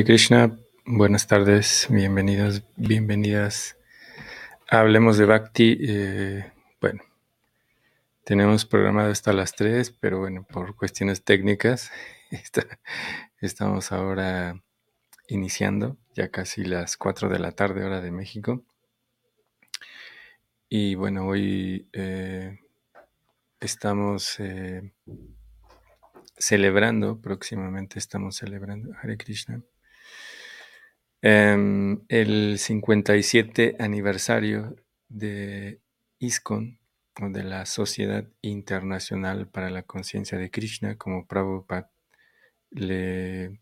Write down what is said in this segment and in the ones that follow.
Hare Krishna, buenas tardes, bienvenidos, bienvenidas. Hablemos de Bhakti. Eh, bueno, tenemos programado hasta las 3, pero bueno, por cuestiones técnicas, estamos ahora iniciando, ya casi las 4 de la tarde, hora de México. Y bueno, hoy eh, estamos eh, celebrando, próximamente estamos celebrando Hare Krishna, em, el 57 aniversario de ISKCON, o de la Sociedad Internacional para la Conciencia de Krishna, como Prabhupada le,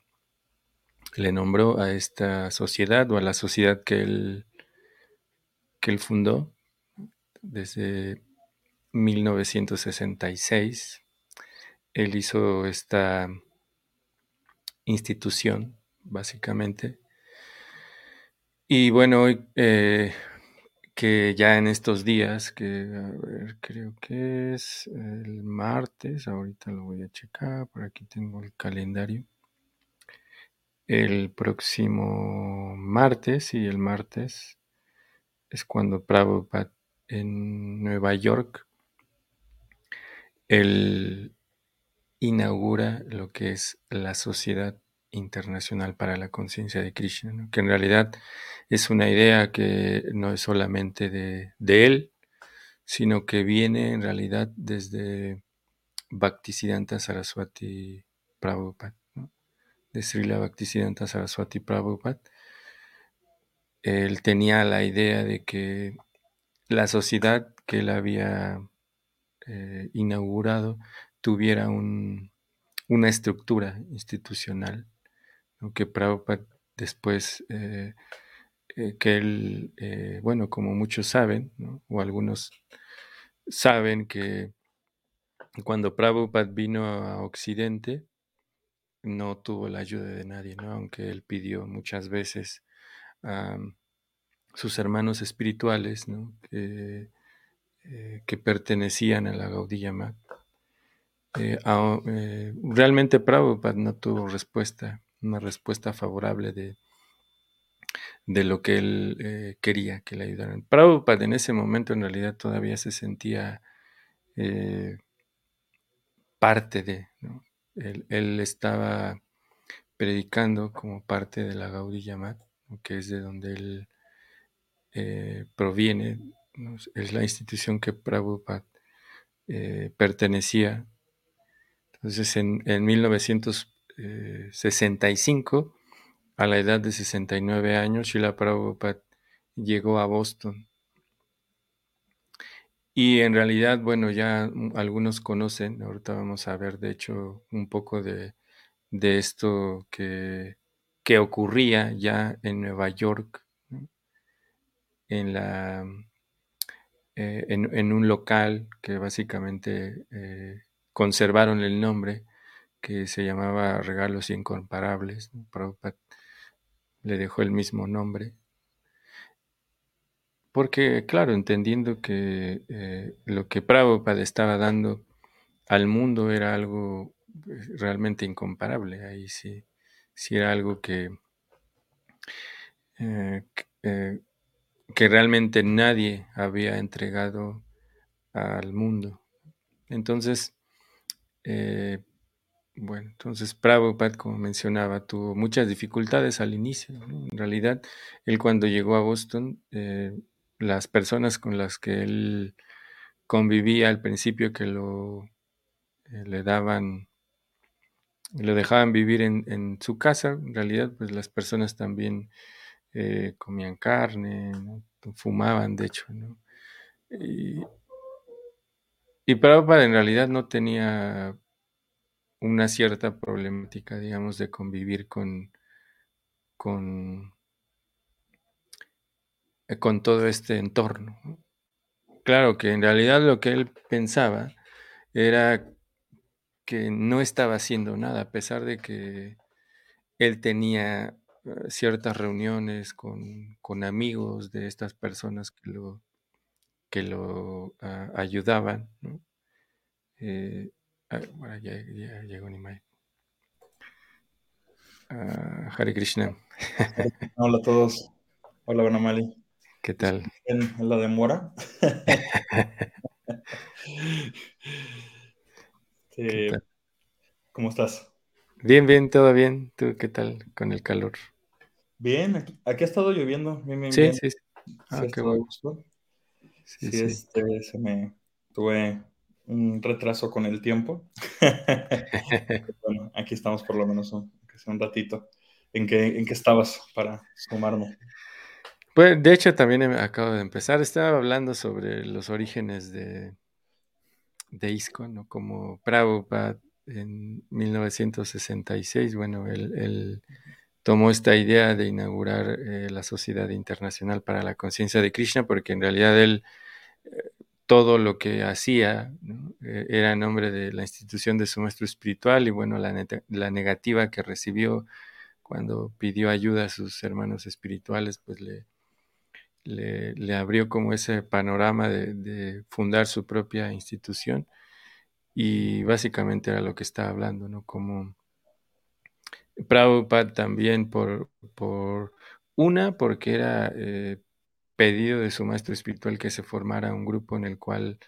le nombró a esta sociedad o a la sociedad que él, que él fundó desde 1966 él hizo esta institución, básicamente. Y bueno, eh, que ya en estos días, que a ver, creo que es el martes, ahorita lo voy a checar, por aquí tengo el calendario. El próximo martes, y el martes es cuando Prabhupada en Nueva York, el inaugura lo que es la Sociedad Internacional para la Conciencia de Krishna, que en realidad es una idea que no es solamente de, él, sino que viene en realidad desde Bhaktisiddhanta Saraswati Prabhupada, de Srila Bhaktisiddhanta Saraswati Prabhupada. Él tenía la idea de que la sociedad que él había eh, inaugurado tuviera una estructura institucional, aunque Prabhupada después, eh, eh, que él, eh, bueno, como muchos saben, o algunos saben que cuando Prabhupada vino a Occidente, no tuvo la ayuda de nadie, ¿no? aunque él pidió muchas veces a sus hermanos espirituales que, pertenecían a la Gaudiya eh, eh, realmente Prabhupada no tuvo respuesta, una respuesta favorable de, de lo que él eh, quería que le ayudaran. Prabhupada en ese momento en realidad todavía se sentía parte de, él, estaba predicando como parte de la Gaudiya Mat, que es de donde él proviene, es la institución que Prabhupada pertenecía. Entonces, en, 1965, eh, a la edad de 69 años, Srila Prabhupada llegó a Boston. Y en realidad, bueno, ya algunos conocen, ahorita vamos a ver, de hecho, un poco de, esto que, ocurría ya en Nueva York, en, la, eh, en, un local que básicamente eh, conservaron el nombre que se llamaba Regalos Incomparables. Prabhupada le dejó el mismo nombre. Porque, claro, entendiendo que eh, lo que Prabhupada estaba dando al mundo era algo pues, realmente incomparable. Ahí sí, sí era algo que, eh, eh, que realmente nadie había entregado al mundo. Entonces, eh, bueno, entonces Prabhupada, como mencionaba, tuvo muchas dificultades al inicio. En realidad, él cuando llegó a Boston, eh, las personas con las que él convivía al principio que lo eh, le daban, lo dejaban vivir en, su casa, en realidad, pues las personas también comían carne, fumaban, de hecho, Y, y Prabhupada en realidad no tenía una cierta problemática, digamos, de convivir con, con, eh, con todo este entorno. Claro que en realidad lo que él pensaba era que no estaba haciendo nada, a pesar de que él tenía eh, ciertas reuniones con, amigos de estas personas que lo, que lo ah, ayudaban. Eh, ah, bueno, ya, llegó Nimai. Uh, Hare Krishna. Hola a todos. Hola, Bonamali. ¿Qué tal? ¿En, la demora? ¿Cómo estás? Bien, bien, todo bien. ¿Tú qué tal con el calor? Bien, aquí, aquí ha estado lloviendo. Bien, bien, Sí, bien. sí, sí. Ah, Sí, qué gusto. Sí, Sí, sí. este, se me tuve un retraso con el tiempo. Bueno, aquí estamos por lo menos un, ratito. ¿En qué, ¿En qué estabas para sumarme? Pues, de hecho, también em- acabo de empezar. Estaba hablando sobre los orígenes de, de ISKCON, ¿no? Como Prabhupada en 1966, bueno, él, él tomó esta idea de inaugurar eh, la Sociedad Internacional para la Conciencia de Krishna, porque en realidad él todo lo que hacía eh, era en nombre de la institución de su maestro espiritual y bueno, la, negativa que recibió cuando pidió ayuda a sus hermanos espirituales, pues le, le, abrió como ese panorama de, de fundar su propia institución y básicamente era lo que estaba hablando, ¿no? Como Prabhupada también por, por una, porque era eh, pedido de su maestro espiritual que se formara un grupo en el cual,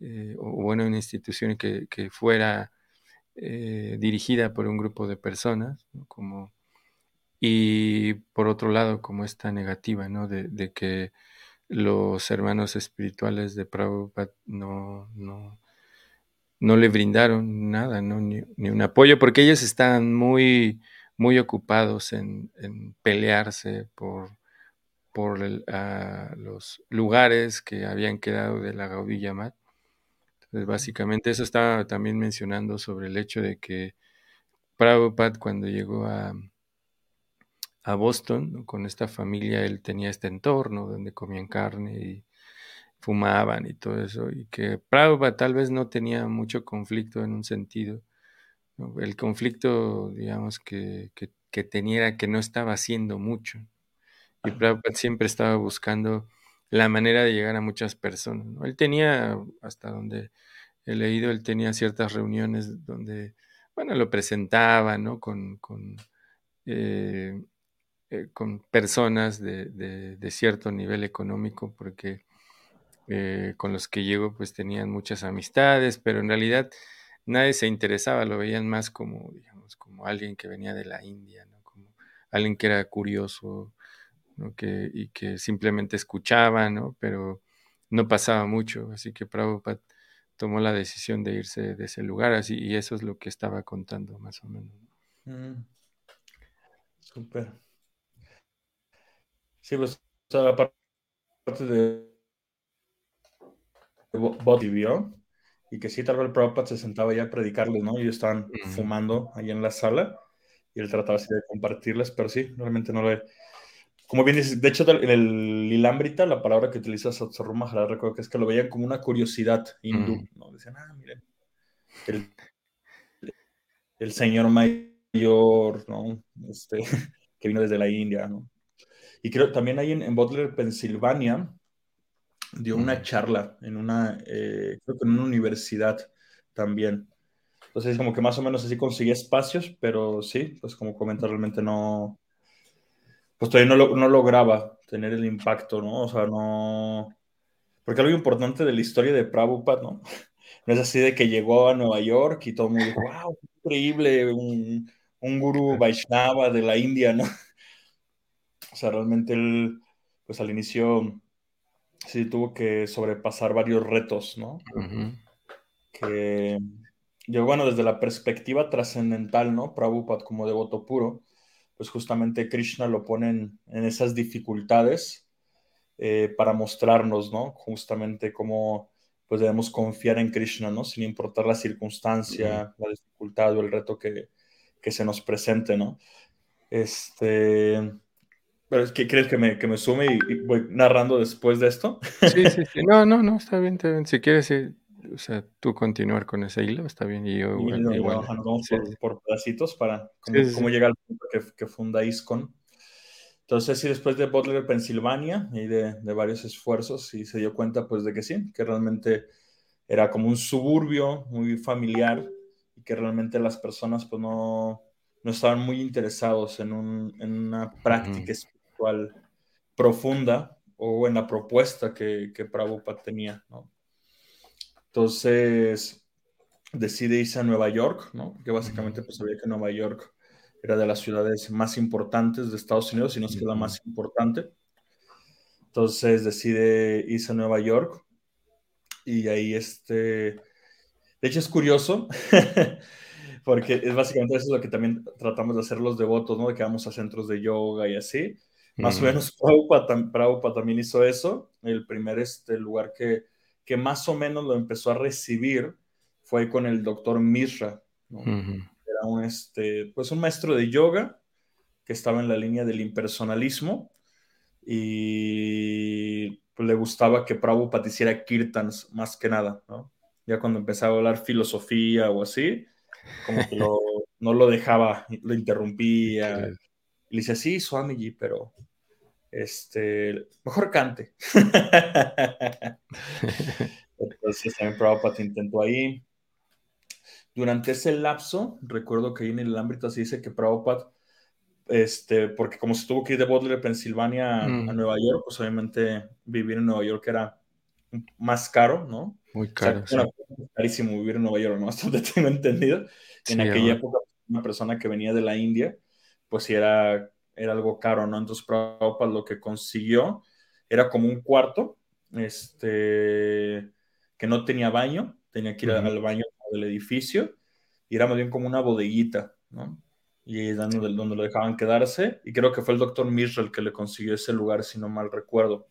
eh, o bueno, una institución que, que fuera eh, dirigida por un grupo de personas. Como, y por otro lado, como esta negativa, ¿no? De, que los hermanos espirituales de Prabhupada no, no, no le brindaron nada, ¿no? Ni, un apoyo, porque ellos estaban muy, muy ocupados en, en pelearse por, por el, uh, los lugares que habían quedado de la Gaudiya Mat. Entonces, básicamente eso estaba también mencionando sobre el hecho de que Prabhupada cuando llegó a, a Boston ¿no? con esta familia, él tenía este entorno donde comían carne y fumaban y todo eso, y que Prabhupada tal vez no tenía mucho conflicto en un sentido. ¿no? El conflicto, digamos, que, que, que, tenía era que no estaba haciendo mucho. Y Prabhupada siempre estaba buscando la manera de llegar a muchas personas. Él tenía, hasta donde he leído, él tenía ciertas reuniones donde, bueno, lo presentaba, ¿no? Con, con, eh, eh, con personas de, de, de, cierto nivel económico, porque eh, con los que llegó pues tenían muchas amistades, pero en realidad nadie se interesaba, lo veían más como, digamos, como alguien que venía de la India, ¿no? Como alguien que era curioso, ¿no? que, y que simplemente escuchaba, ¿no? Pero no pasaba mucho, así que Prabhupada tomó la decisión de irse de ese lugar, así, y eso es lo que estaba contando más o menos. Mm. Súper. Sí, pues, o sea, aparte de vio y que sí, tal vez el Prabhupada se sentaba ya a predicarles, ¿no? Y ellos estaban Mm. fumando ahí en la sala y él trataba así de compartirles, pero sí, realmente no le... Como bien dices, de hecho, en el Lilambrita, la palabra que utiliza Satsuru Maharaj, recuerdo que es que lo veían como una curiosidad hindú, Mm. ¿no? Decían, ah, miren, el, el señor mayor, ¿no? Este, que vino desde la India, ¿no? Y creo también ahí en, en Butler, Pensilvania, dio una Mm. charla en una, eh, creo que en una universidad también. Entonces, como que más o menos así conseguí espacios, pero sí, pues como comenta, realmente no, pues todavía no, lo, no lograba tener el impacto, ¿no? O sea, no, porque algo importante de la historia de Prabhupada, ¿no? No es así de que llegó a Nueva York y todo el mundo dijo, wow, increíble, un, un gurú Vaishnava de la India, ¿no? O sea, realmente él, pues al inicio sí tuvo que sobrepasar varios retos, ¿no? Uh -huh. Que yo, bueno, desde la perspectiva trascendental, ¿no? Prabhupada como devoto puro, pues justamente Krishna lo pone en, en esas dificultades eh, para mostrarnos, ¿no? Justamente cómo pues debemos confiar en Krishna, ¿no? Sin importar la circunstancia, uh -huh. la dificultad o el reto que, que se nos presente, ¿no? Este, pero es que crees que me, que me sume y, y, voy narrando después de esto. Sí, sí, sí. No, no, no, está bien, está bien. Si quieres, sí, o sea, tú continuar con ese hilo, está bien. Y yo y igual. no, igual. No, nos vamos sí, por, sí. por, pedacitos para cómo, Sí, cómo llega al punto que, que, funda ISCON. Entonces, sí, después de Butler, Pensilvania, y de, de, varios esfuerzos, y se dio cuenta, pues, de que sí, que realmente era como un suburbio muy familiar, y que realmente las personas, pues, no, no estaban muy interesados en, una práctica espiritual profunda o en la propuesta que, que Prabhupada tenía, ¿no? Entonces decide irse a Nueva York, ¿no? Que básicamente pues sabía que Nueva York era de las ciudades más importantes de Estados Unidos, y no es que la más importante. Entonces decide irse a Nueva York y ahí este, de hecho es curioso, porque es básicamente eso es lo que también tratamos de hacer los devotos, ¿no? De que vamos a centros de yoga y así. Más o menos Prabhupada, también hizo eso. El primer este, lugar que, que más o menos lo empezó a recibir fue con el doctor Mishra. Era un, este, pues un maestro de yoga que estaba en la línea del impersonalismo y pues, le gustaba que Prabhupada hiciera kirtans más que nada, ¿no? Ya cuando empezaba a hablar filosofía o así, como que no lo dejaba, lo interrumpía. Le decía, sí, Swamiji, pero este, mejor cante. Entonces también Prabhupada intentó ahí. Durante ese lapso, recuerdo que ahí en el ámbito se dice que Prabhupada, este, porque como se tuvo que ir de Butler, Pensilvania, a mm. Nueva York, pues obviamente vivir en Nueva York era más caro, ¿no? Muy caro. era carísimo vivir en Nueva York, ¿no? Hasta donde tengo entendido. en aquella época, una persona que venía de la India, pues sí era, era algo caro, ¿no? Entonces Prabhupada lo que consiguió era como un cuarto, este, que no tenía baño, tenía que ir al baño del edificio, y era más bien como una bodeguita, ¿no? Y donde, donde lo dejaban quedarse, y creo que fue el doctor Mishra el que le consiguió ese lugar, si no mal recuerdo.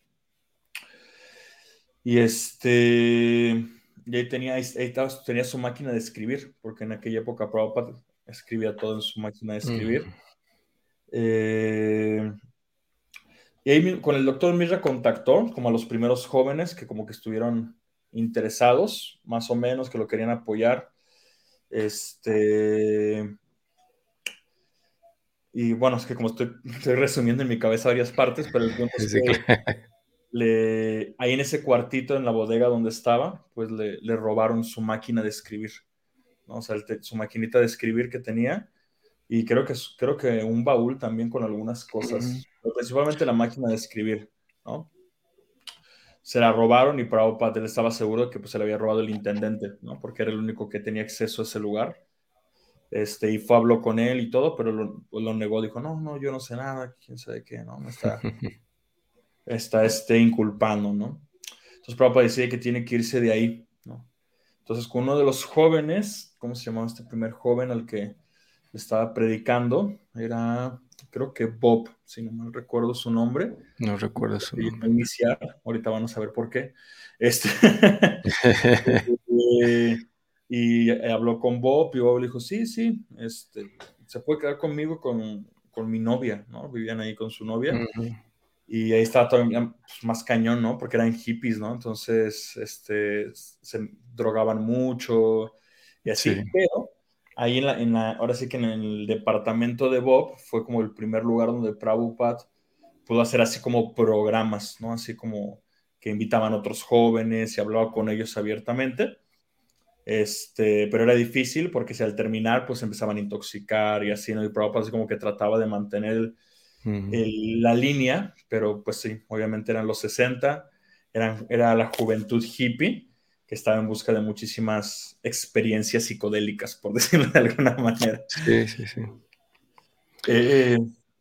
Y este, y ahí tenía, ahí tenía su máquina de escribir, porque en aquella época Prabhupada escribía todo en su máquina de escribir. Eh, y ahí con el doctor Mishra contactó como a los primeros jóvenes que como que estuvieron interesados, más o menos, que lo querían apoyar. Este. Y bueno, es que como estoy, resumiendo en mi cabeza varias partes, pero el punto es que le, ahí en ese cuartito, en la bodega donde estaba, pues le, robaron su máquina de escribir, ¿no? O sea, su maquinita de escribir que tenía, y creo que, creo que un baúl también con algunas cosas, principalmente la máquina de escribir, ¿no? se la robaron y Prabhupada él estaba seguro que pues, se le había robado el intendente, ¿no? Porque era el único que tenía acceso a ese lugar. Este, y fue, habló con él y todo, pero lo, lo negó, dijo, no, no, yo no sé nada, quién sabe qué, ¿no? Me está, está este, inculpando, ¿no? Entonces Prabhupada decide que tiene que irse de ahí, ¿no? Entonces con uno de los jóvenes, ¿cómo se llamaba este primer joven al que estaba predicando? Era creo que Bob, si no mal recuerdo su nombre. No recuerdo su nombre. Iniciar, ahorita van a saber por qué. Este, eh, y habló con Bob y Bob le dijo, sí, sí, este, se puede quedar conmigo con, con mi novia, ¿no? Vivían ahí con su novia. Y ahí estaba todavía pues, más cañón, ¿no? Porque eran hippies, ¿no? Entonces, este, se drogaban mucho y así. Pero ahí en la, en la, ahora sí que en el departamento de Bob fue como el primer lugar donde Prabhupada pudo hacer así como programas, ¿no? Así como que invitaban a otros jóvenes y hablaba con ellos abiertamente. Este, pero era difícil porque si al terminar pues empezaban a intoxicar y así, ¿no? Y Prabhupada así como que trataba de mantener la línea, pero pues sí, obviamente eran los 60, eran, era la juventud hippie estaba en busca de muchísimas experiencias psicodélicas, por decirlo de alguna manera. Sí, sí, sí. Eh,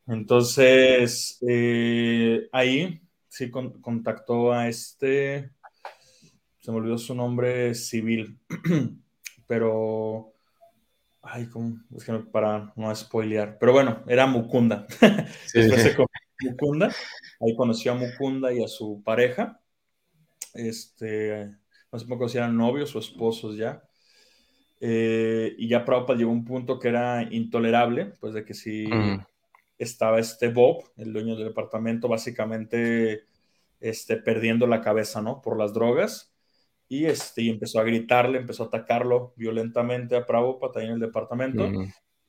entonces, eh, ahí sí contactó a este, se me olvidó su nombre civil, pero, ay, ¿cómo? Es que para no spoilear, pero bueno, era Mukunda. Mukunda, ahí conoció a Mukunda y a su pareja, este, no sé si eran novios o esposos ya. Eh, y ya Prabhupada llegó a un punto que era intolerable, pues de que si estaba este Bob, el dueño del departamento, básicamente este, perdiendo la cabeza, ¿no? Por las drogas. Y, este, y empezó a gritarle, empezó a atacarlo violentamente a Prabhupada ahí en el departamento.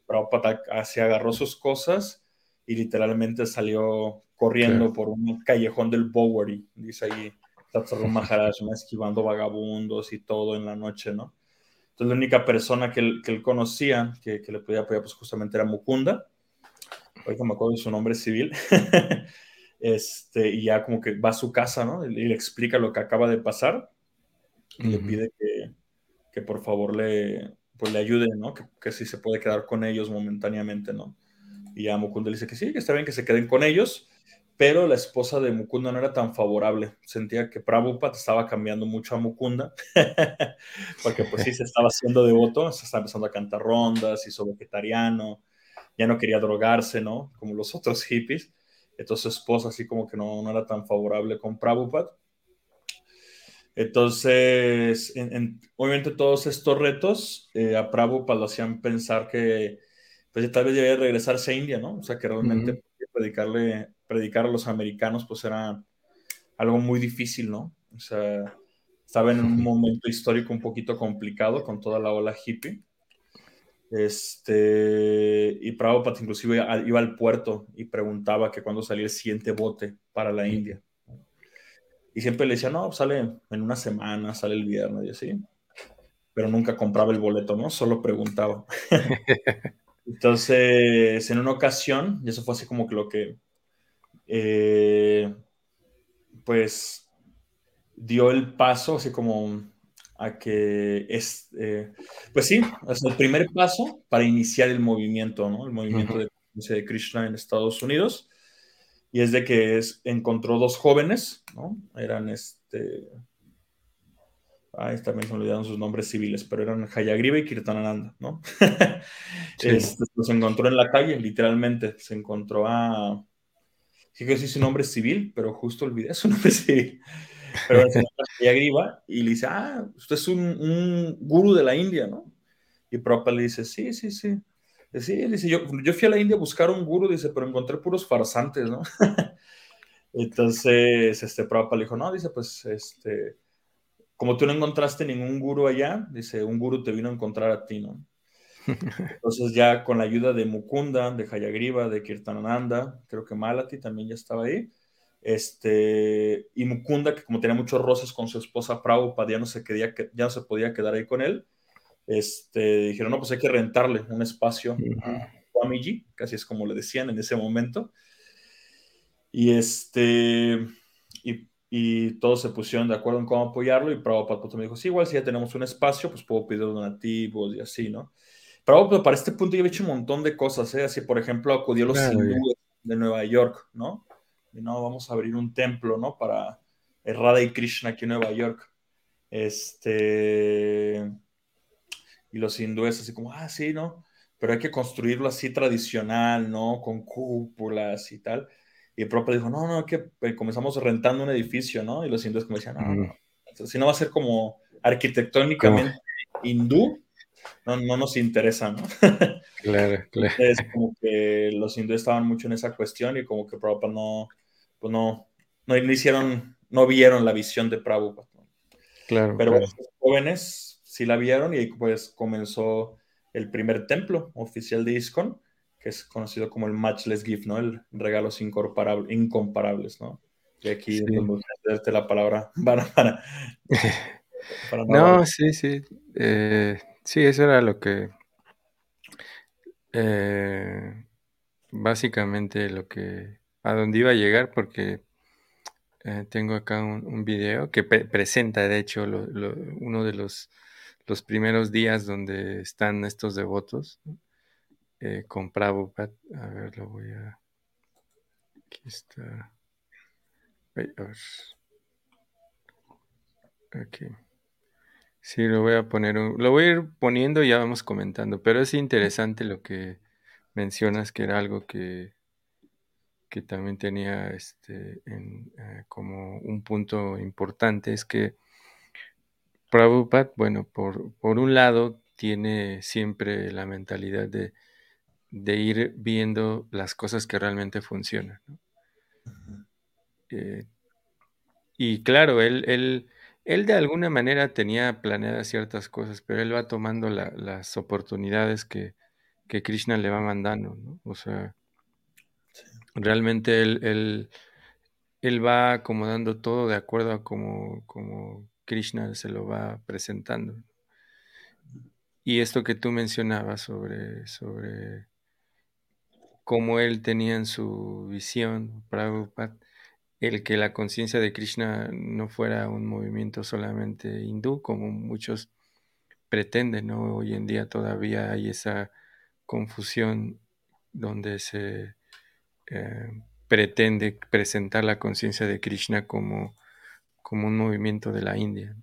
Prabhupada se agarró sus cosas y literalmente salió corriendo por un callejón del Bowery, dice ahí Tatsuro Maharaj, esquivando vagabundos y todo en la noche, ¿no? Entonces la única persona que él, que él conocía que, que, le podía apoyar pues justamente era Mukunda. Ahorita me acuerdo de su nombre civil. este, y ya como que va a su casa, ¿no? Y, le explica lo que acaba de pasar. Y uh -huh. le pide que, que, por favor le, pues le ayude, ¿no? Que, que si se puede quedar con ellos momentáneamente, ¿no? Y ya Mukunda le dice que sí, que está bien que se queden con ellos pero la esposa de Mukunda no era tan favorable. Sentía que Prabhupada estaba cambiando mucho a Mukunda, porque pues sí se estaba haciendo devoto, se estaba empezando a cantar rondas, hizo vegetariano, ya no quería drogarse, ¿no? Como los otros hippies. Entonces su esposa así como que no, no era tan favorable con Prabhupada. Entonces, en, en, obviamente todos estos retos eh, a Prabhupada lo hacían pensar que pues tal vez debía regresarse a India, ¿no? O sea, que realmente uh -huh. predicarle predicar a los americanos pues era algo muy difícil, ¿no? O sea, estaba en un momento histórico un poquito complicado con toda la ola hippie. Este, y Prabhupada inclusive iba al puerto y preguntaba que cuándo salía el siguiente bote para la India. Y siempre le decía, no, sale en una semana, sale el viernes y así. Pero nunca compraba el boleto, ¿no? Solo preguntaba. Entonces, en una ocasión, y eso fue así como que lo que eh, pues dio el paso, así como a que es, eh, pues sí, es el primer paso para iniciar el movimiento, ¿no? El movimiento uh -huh. de, de Krishna en Estados Unidos. Y es de que es, encontró dos jóvenes, ¿no? Eran este. Ay, también se me olvidaron sus nombres civiles, pero eran Hayagriva y Kirtanananda, ¿no? sí. este, los encontró en la calle, literalmente. Se encontró a sí que sí su nombre civil, pero justo olvidé su nombre civil. Pero se Agriba y le dice, ah, usted es un, un gurú de la India, ¿no? Y Prabhupada le dice, sí, sí, sí. Sí, dice, yo, yo fui a la India a buscar un gurú, dice, pero encontré puros farsantes, ¿no? Entonces, este, Prabhupada le dijo, no, dice, pues, este, como tú no encontraste ningún gurú allá, dice, un gurú te vino a encontrar a ti, ¿no? Entonces ya con la ayuda de Mukunda, de Hayagriva, de Kirtanananda, creo que Malati también ya estaba ahí, este, y Mukunda, que como tenía muchos roces con su esposa Prabhupada, ya no se, quería, ya no se podía quedar ahí con él, este, dijeron, no, pues hay que rentarle un espacio uh -huh. a Swamiji, casi es como le decían en ese momento, y este, y, y, todos se pusieron de acuerdo en cómo apoyarlo, y Prabhupada pues, me dijo, sí, igual si ya tenemos un espacio, pues puedo pedir donativos y así, ¿no? Pero pues, para este punto yo he hecho un montón de cosas, ¿eh? Así, por ejemplo, acudió a los claro, hindúes de Nueva York, ¿no? Y no, vamos a abrir un templo, ¿no? Para Radha y Krishna aquí en Nueva York. Este... Y los hindúes así como, ah, sí, ¿no? Pero hay que construirlo así tradicional, ¿no? Con cúpulas y tal. Y el propio dijo, no, no, que eh, comenzamos rentando un edificio, ¿no? Y los hindúes como decían, no, no, no. Si no va a ser como arquitectónicamente ¿Cómo? hindú, no, no nos interesa, ¿no? Claro, claro. Es como que los hindúes estaban mucho en esa cuestión y como que Prabhupada no, pues no, no, hicieron, no vieron la visión de Prabhupada. ¿no? Claro. Pero claro. los jóvenes sí la vieron y pues comenzó el primer templo oficial de ISKCON, que es conocido como el Matchless Gift, ¿no? El regalos incomparables, ¿no? Y aquí sí. darte la palabra para... para, para no, no sí, sí. Eh, Sí, eso era lo que... Eh, básicamente lo que... A dónde iba a llegar porque eh, tengo acá un, un video que pre presenta, de hecho, lo, uno de los, los primeros días donde están estos devotos eh, con Prabhupada. A ver, lo voy a... Aquí está. Aquí. Sí, lo voy a poner, lo voy a ir poniendo y ya vamos comentando, pero es interesante lo que mencionas, que era algo que, que también tenía este, en, eh, como un punto importante, es que Prabhupada, bueno, por, por un lado, tiene siempre la mentalidad de, de ir viendo las cosas que realmente funcionan. ¿no? Eh, y claro, él, él él de alguna manera tenía planeadas ciertas cosas, pero él va tomando la, las oportunidades que, que, Krishna le va mandando, ¿no? O sea, sí. realmente él, él, él, va acomodando todo de acuerdo a como, como Krishna se lo va presentando. y esto que tú mencionabas sobre, sobre cómo él tenía en su visión, Prabhupada, el que la conciencia de Krishna no fuera un movimiento solamente hindú, como muchos pretenden, ¿no? Hoy en día todavía hay esa confusión donde se eh, pretende presentar la conciencia de Krishna como, como un movimiento de la India.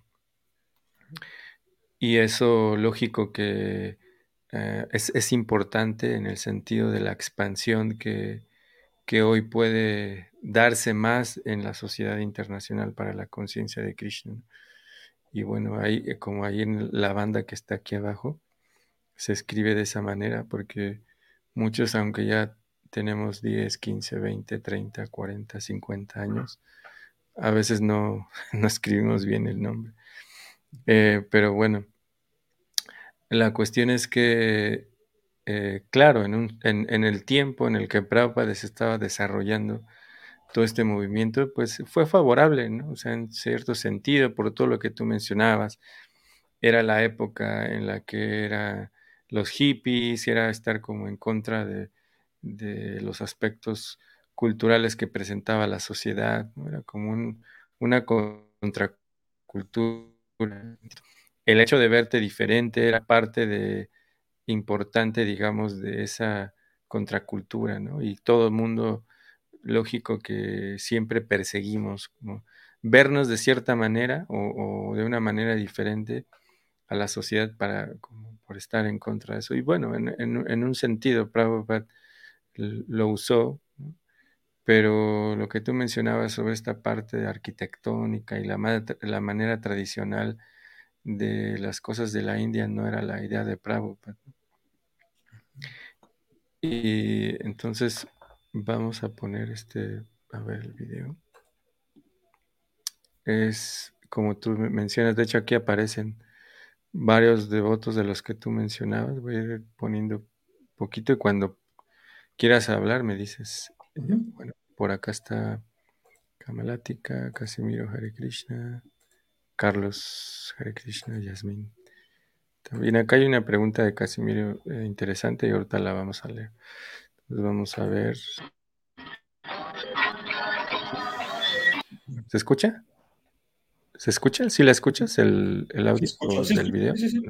Y eso lógico que eh, es, importante en el sentido de la expansión que, que, hoy puede darse más en la sociedad internacional para la conciencia de Krishna. Y bueno, ahí, eh, como ahí en la banda que está aquí abajo, se escribe de esa manera porque muchos, aunque ya tenemos 10, 15, 20, 30, 40, 50 años, a veces no, no escribimos bien el nombre. Eh, pero bueno, la cuestión es que, eh, claro, en, el tiempo en el que Prabhupada se estaba desarrollando todo este movimiento, pues fue favorable, ¿no? O sea, en cierto sentido, por todo lo que tú mencionabas, era la época en la que era los hippies, era estar como en contra de, de los aspectos culturales que presentaba la sociedad, era como una contracultura. El hecho de verte diferente era parte de importante, digamos, de esa contracultura, ¿no? Y todo el mundo, lógico que siempre perseguimos, vernos de cierta manera o, de una manera diferente a la sociedad para, como por estar en contra de eso. Y bueno, en, un sentido, Prabhupada lo usó, pero lo que tú mencionabas sobre esta parte arquitectónica y la, la manera tradicional de las cosas de la India no era la idea de Prabhupada. Y entonces vamos a poner este, a ver el video. Es como tú mencionas, de hecho aquí aparecen varios devotos de los que tú mencionabas. Voy a ir poniendo poquito y cuando quieras hablar me dices. Bueno, por acá está Kamalatika, Casimiro Hare Krishna, Carlos Hare Krishna, Yasmin. También acá hay una pregunta de Casimiro eh, interesante y ahorita la vamos a leer. Entonces vamos a ver. ¿Se escucha? ¿Se escucha? ¿Sí la escuchas el, el audio del video? Sí, sí,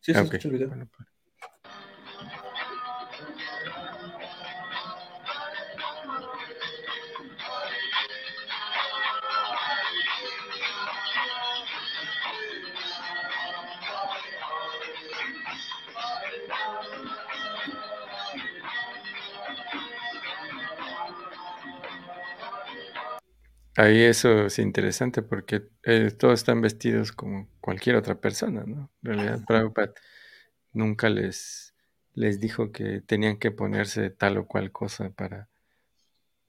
sí. Ah, escucha el video. Pues. Ahí eso es interesante porque eh, todos están vestidos como cualquier otra persona, ¿no? En realidad, Prabhupada nunca les, les dijo que tenían que ponerse tal o cual cosa para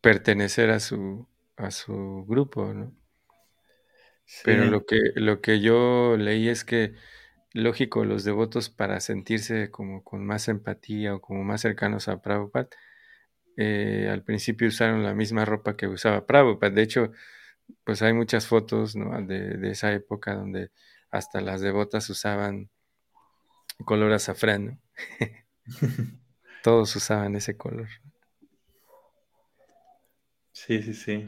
pertenecer a su, a su grupo, ¿no? Pero lo que, lo que yo leí es que, lógico, los devotos para sentirse como con más empatía o como más cercanos a Prabhupada, eh, al principio usaron la misma ropa que usaba Prabhupada. De hecho, pues hay muchas fotos de, esa época donde hasta las devotas usaban color azafrán. Todos usaban ese color. Sí, sí, sí.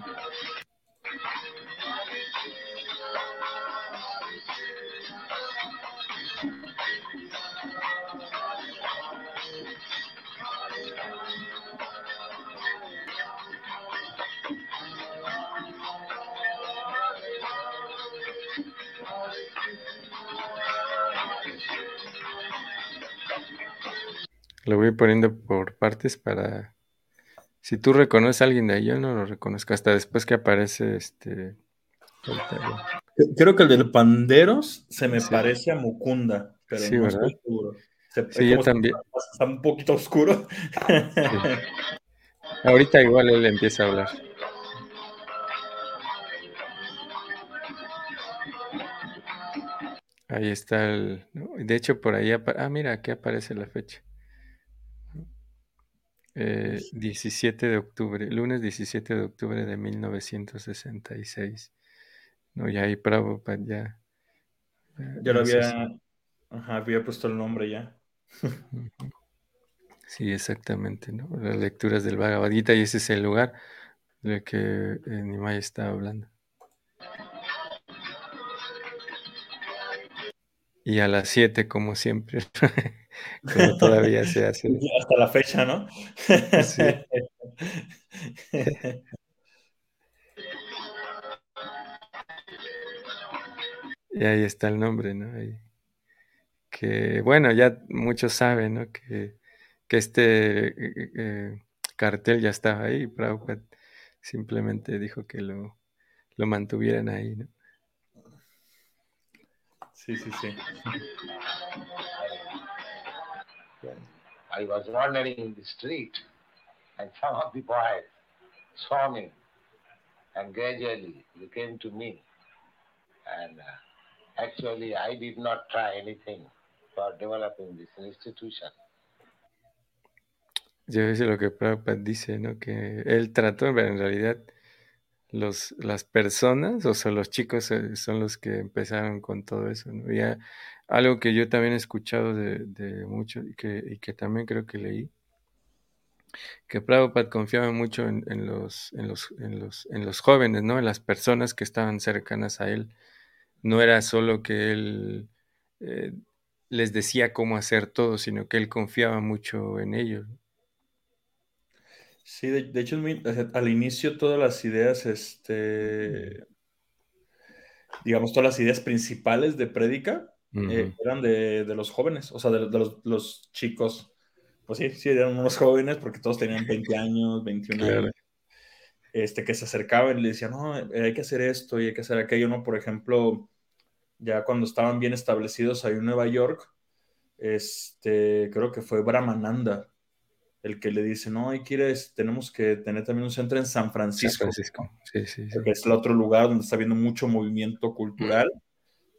Lo voy poniendo por partes para. Si tú reconoces a alguien de ahí, yo no lo reconozco. Hasta después que aparece este. Creo que el del Panderos se me parece a Mukunda, pero no estoy seguro. sí, yo también. Está un poquito oscuro. Ahorita igual él empieza a hablar. Ahí está el. De hecho, por ahí. Ah, mira, aquí aparece la fecha. 17 eh, de octubre, lunes 17 de octubre de 1966. No, ya ahí Prabhupada ya. Ya lo había. Ajá, había puesto el nombre ya. Sí, exactamente, ¿no? Las lecturas del Bhagavad Gita y ese es el lugar del que eh, Nimai está hablando. Y a las 7, como siempre, como todavía se hace. Hasta la fecha, ¿no? Sí. y ahí está el nombre, ¿no? Que bueno, ya muchos saben, ¿no? Que, que este eh, eh, cartel ya estaba ahí. Prabhupada simplemente dijo que lo, lo mantuvieran ahí, ¿no? Sí, sí, sí. I was wandering in the street and some of the boys saw me and gradually you came to me and uh, actually I did not try anything for developing this institution. Yo sé lo que Prabhupada dice, ¿no? Que él trató, pero en realidad los, las personas, o sea, los chicos eh, son los que empezaron con todo eso, ¿no? Y a- algo que yo también he escuchado de, de mucho y que, y que también creo que leí, que Prabhupada confiaba mucho en, en los, en, los, en, los, en los jóvenes, ¿no? En las personas que estaban cercanas a él. No era solo que él eh, les decía cómo hacer todo, sino que él confiaba mucho en ellos. Sí, de, de hecho, es muy- al inicio todas las ideas, este, digamos, todas las ideas principales de prédica eh, eran de, de los jóvenes, o sea, de, de los, los chicos. Pues sí, sí, eran unos jóvenes porque todos tenían 20 años, 21 Claro. años, este, que se acercaban y le decían, no, eh, hay que hacer esto y hay que hacer aquello, ¿no? Por ejemplo, ya cuando estaban bien establecidos ahí en Nueva York, este, creo que fue Brahmananda el que le dice, no, y quieres, tenemos que tener también un centro en San San Francisco, Francisco. Sí, sí, sí. que es el otro lugar donde está habiendo mucho movimiento cultural.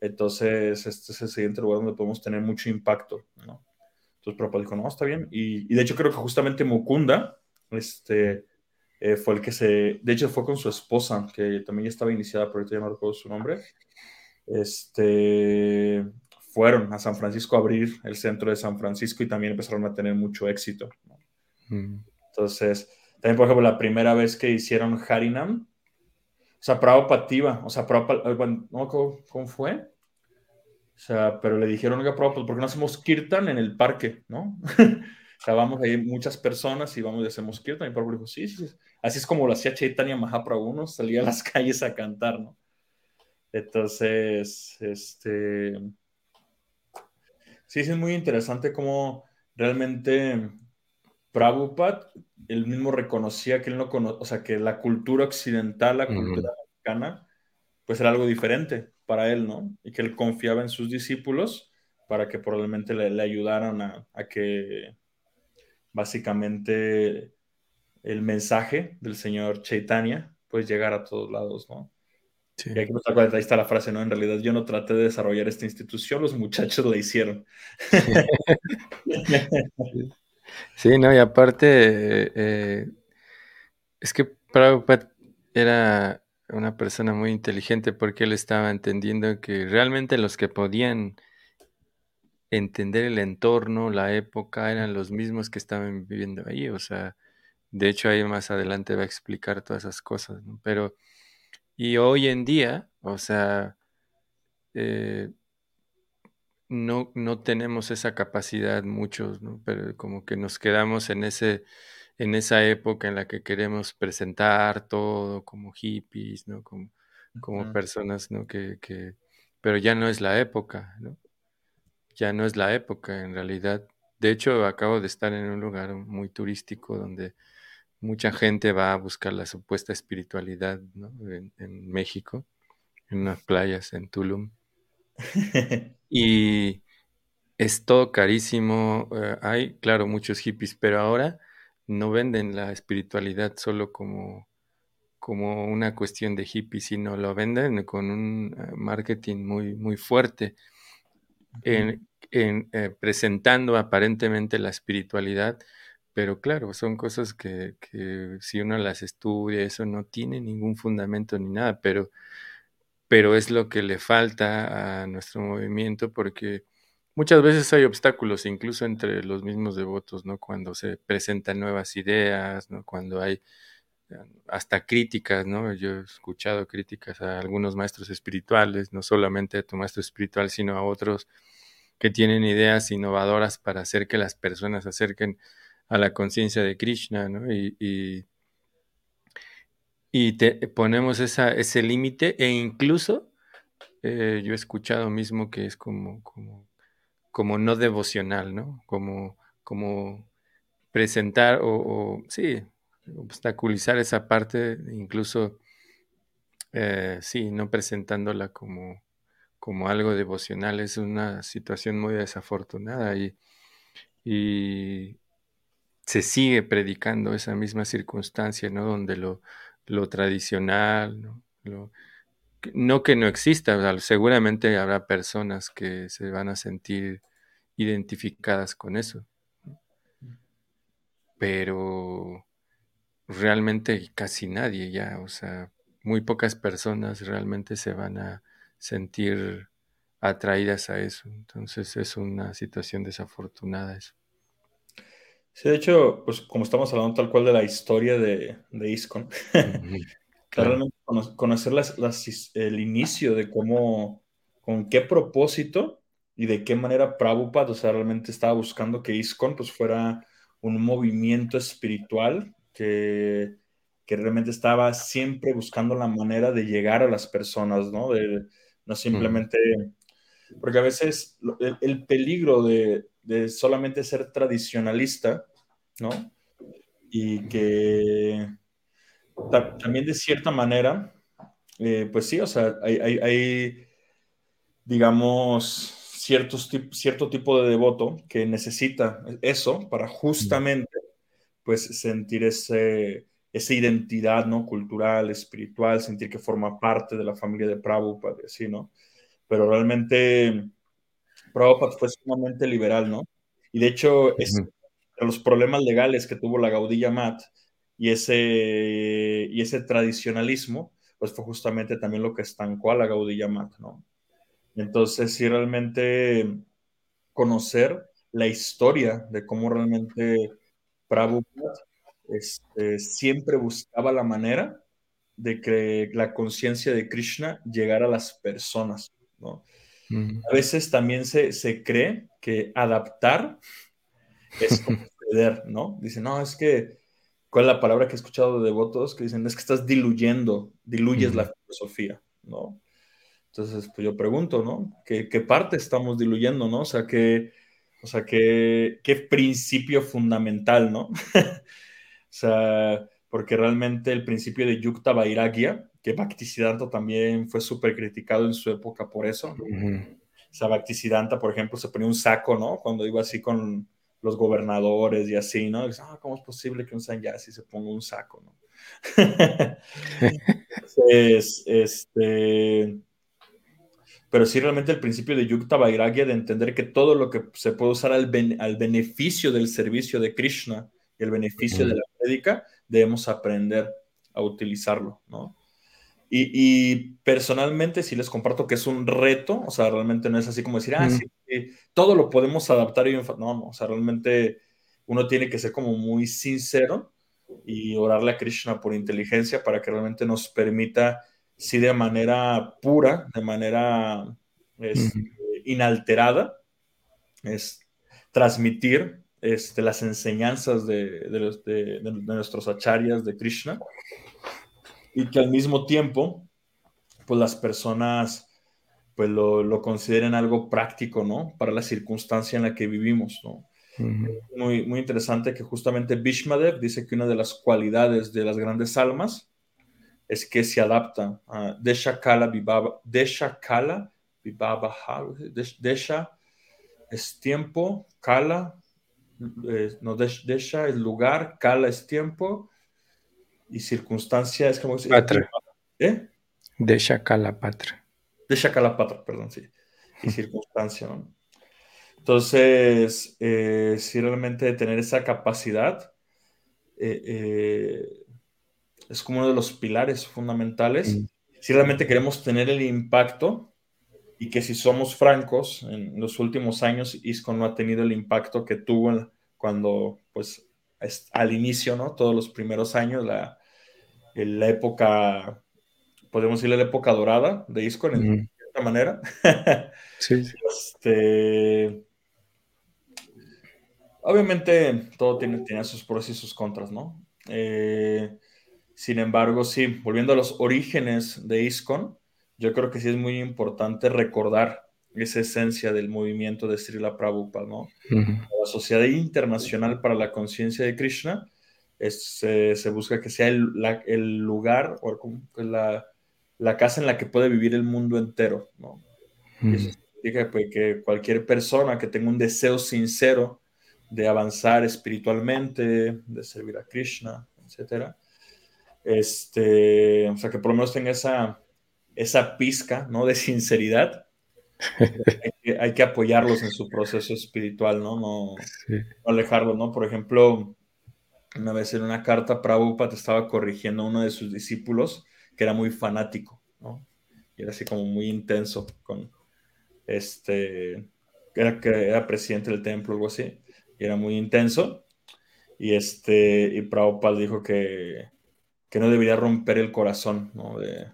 Entonces, este es el siguiente lugar donde podemos tener mucho impacto, ¿no? Entonces, Prabhupada dijo, no, está bien. Y, y de hecho, creo que justamente Mukunda, este, eh, fue el que se, de hecho, fue con su esposa, que también ya estaba iniciada, pero ahorita ya no recuerdo su nombre. Este, fueron a San Francisco a abrir el centro de San Francisco y también empezaron a tener mucho éxito. Entonces, también, por ejemplo, la primera vez que hicieron Harinam, o sea, Prabhupada iba, o sea, Prabhupada, bueno, no, ¿cómo, fue? O sea, pero le dijeron, oiga, Prabhupada, ¿por qué no hacemos kirtan en el parque, no? o sea, vamos ahí muchas personas y vamos y hacemos kirtan. Y Prabhupada dijo, sí, sí, sí. Así es como lo hacía Chaitanya Mahaprabhu, ¿no? Salía a las calles a cantar, ¿no? Entonces, este... Sí, sí, es muy interesante cómo realmente Prabhupada, él mismo reconocía que él no cono o sea, que la cultura occidental, la cultura mexicana, pues era algo diferente para él, ¿no? Y que él confiaba en sus discípulos para que probablemente le, le ayudaran a, a que básicamente el mensaje del señor Chaitanya pues llegara a todos lados, ¿no? sí. Y aquí ahí está la frase, ¿no? En realidad yo no traté de desarrollar esta institución, los muchachos la hicieron. Sí, no, y aparte, eh, es que Prabhupada era una persona muy inteligente porque él estaba entendiendo que realmente los que podían entender el entorno, la época, eran los mismos que estaban viviendo ahí. O sea, de hecho ahí más adelante va a explicar todas esas cosas, ¿no? Pero, y hoy en día, o sea, eh, no, no tenemos esa capacidad muchos, ¿no? Pero como que nos quedamos en ese, en esa época en la que queremos presentar todo como hippies, ¿no? Como, como personas, ¿no? Que, que, pero ya no es la época, ¿no? Ya no es la época en realidad. De hecho, acabo de estar en un lugar muy turístico donde mucha gente va a buscar la supuesta espiritualidad, ¿no? En, en México, en unas playas en Tulum. Y es todo carísimo. eh, hay, claro, muchos hippies, pero ahora no venden la espiritualidad solo como, como una cuestión de hippies, sino lo venden con un eh, marketing muy, muy fuerte, en, en, eh, presentando aparentemente la espiritualidad, pero claro, son cosas que, que si uno las estudia, eso no tiene ningún fundamento ni nada, pero, pero es lo que le falta a nuestro movimiento porque muchas veces hay obstáculos, incluso entre los mismos devotos, ¿no? Cuando se presentan nuevas ideas, ¿no? Cuando hay eh, hasta críticas, ¿no? Yo he escuchado críticas a algunos maestros espirituales, no solamente a tu maestro espiritual, sino a otros que tienen ideas innovadoras para hacer que las personas se acerquen a la conciencia de Krishna, ¿no? Y, y, y te ponemos esa, ese límite e incluso eh, yo he escuchado mismo que es como, como, como no devocional, ¿no? Como, como presentar o, sí, obstaculizar esa parte, incluso, eh, sí, no presentándola como, como algo devocional, es una situación muy desafortunada y, y se sigue predicando esa misma circunstancia, ¿no? Donde lo, lo tradicional, ¿no? Que no exista, seguramente habrá personas que se van a sentir identificadas con eso, pero realmente casi nadie ya, o sea, muy pocas personas realmente se van a sentir atraídas a eso. Entonces es una situación desafortunada eso. Sí, de hecho, pues como estamos hablando tal cual de la historia de, de ISCON, realmente conocer el inicio de cómo, con qué propósito y de qué manera Prabhupada, o sea, realmente estaba buscando que ISKCON pues fuera un movimiento espiritual que, que realmente estaba siempre buscando la manera de llegar a las personas, ¿no? De, no simplemente, porque a veces el, peligro de, solamente ser tradicionalista, ¿no? Y que también de cierta manera, eh, pues sí, o sea, hay, digamos, ciertos cierto tipo de devoto que necesita eso para justamente, pues, sentir ese, esa identidad, ¿no? Cultural, espiritual, sentir que forma parte de la familia de Prabhupada, así, ¿no? Pero realmente Prabhupada fue sumamente liberal, ¿no? Y de hecho, es, los problemas legales que tuvo la Gaudilla Mat y ese, y ese tradicionalismo, pues fue justamente también lo que estancó a la Gaudilla Mat, ¿no? Entonces, sí, realmente conocer la historia de cómo realmente Prabhupada este, siempre buscaba la manera de que la conciencia de Krishna llegara a las personas, ¿no? A veces también se, se, cree que adaptar es conceder, ¿no? Dice, no, es que ¿Cuál es la palabra que he escuchado de devotos que dicen es que estás diluyendo, diluyes la filosofía, ¿no? Entonces, pues yo pregunto, ¿no? ¿Qué, qué parte estamos diluyendo, ¿no? O sea, ¿qué, o sea, qué, qué principio fundamental, ¿no? o sea, porque realmente el principio de Yukta Vairagya, que Bhaktisiddhanta también fue súper criticado en su época por eso, ¿no? O sea, Bhaktisiddhanta, por ejemplo, se ponía un saco, ¿no? Cuando iba así con, los gobernadores y así, ¿no? ah, ¿cómo es posible que un sanyasi se ponga un saco, ¿no? Entonces, este... Pero sí, realmente el principio de Yukta Vairagya de entender que todo lo que se puede usar al, al beneficio del servicio de Krishna y el beneficio de la prédica, debemos aprender a utilizarlo, ¿no? Y, personalmente sí les comparto que es un reto, o sea, realmente no es así como decir, ah, sí, todo lo podemos adaptar y no, no, o sea, realmente uno tiene que ser como muy sincero y orarle a Krishna por inteligencia para que realmente nos permita, sí, de manera pura, de manera este, inalterada, es transmitir este, las enseñanzas de, de, de nuestros acharyas de Krishna y que al mismo tiempo, pues las personas pues lo, lo, consideren algo práctico, ¿no? Para la circunstancia en la que vivimos, ¿no? muy, muy interesante que justamente Bishmadev dice que una de las cualidades de las grandes almas es que se adapta a Desha Kala Vibaba, Desha Kala Vibaba, Desha es tiempo, Kala, eh, no, Desha es lugar, Kala es tiempo, y circunstancia es como... Patra. ¿Eh? De Shakalapatra. De Shakalapatra, perdón, sí. Y circunstancia, ¿no? Entonces, eh, si realmente tener esa capacidad eh, eh, es como uno de los pilares fundamentales. Mm. Si realmente queremos tener el impacto y que si somos francos, en los últimos años ISCON no ha tenido el impacto que tuvo cuando, pues, al inicio, ¿no? Todos los primeros años, la, la época, podemos decirle la época dorada de ISCON, en cierta manera. sí. Este, obviamente, todo tiene, tiene, sus pros y sus contras, ¿no? Eh, sin embargo, sí, volviendo a los orígenes de ISCON, yo creo que sí es muy importante recordar esa esencia del movimiento de Srila Prabhupada, ¿no? La Sociedad Internacional para la Conciencia de Krishna se busca que sea el, lugar o pues, la, la, casa en la que puede vivir el mundo entero, ¿no? eso significa pues, que cualquier persona que tenga un deseo sincero de avanzar espiritualmente, de servir a Krishna, etcétera, este, o sea, que por lo menos tenga esa, esa pizca, ¿no? De sinceridad. hay, que, apoyarlos en su proceso espiritual, ¿no? No, alejarlos, ¿no? Por ejemplo, una vez en una carta, Prabhupada estaba corrigiendo a uno de sus discípulos que era muy fanático, ¿no? Y era así como muy intenso con este, era que era presidente del templo algo así, y era muy intenso. Y este, y Prabhupada dijo que, que no debería romper el corazón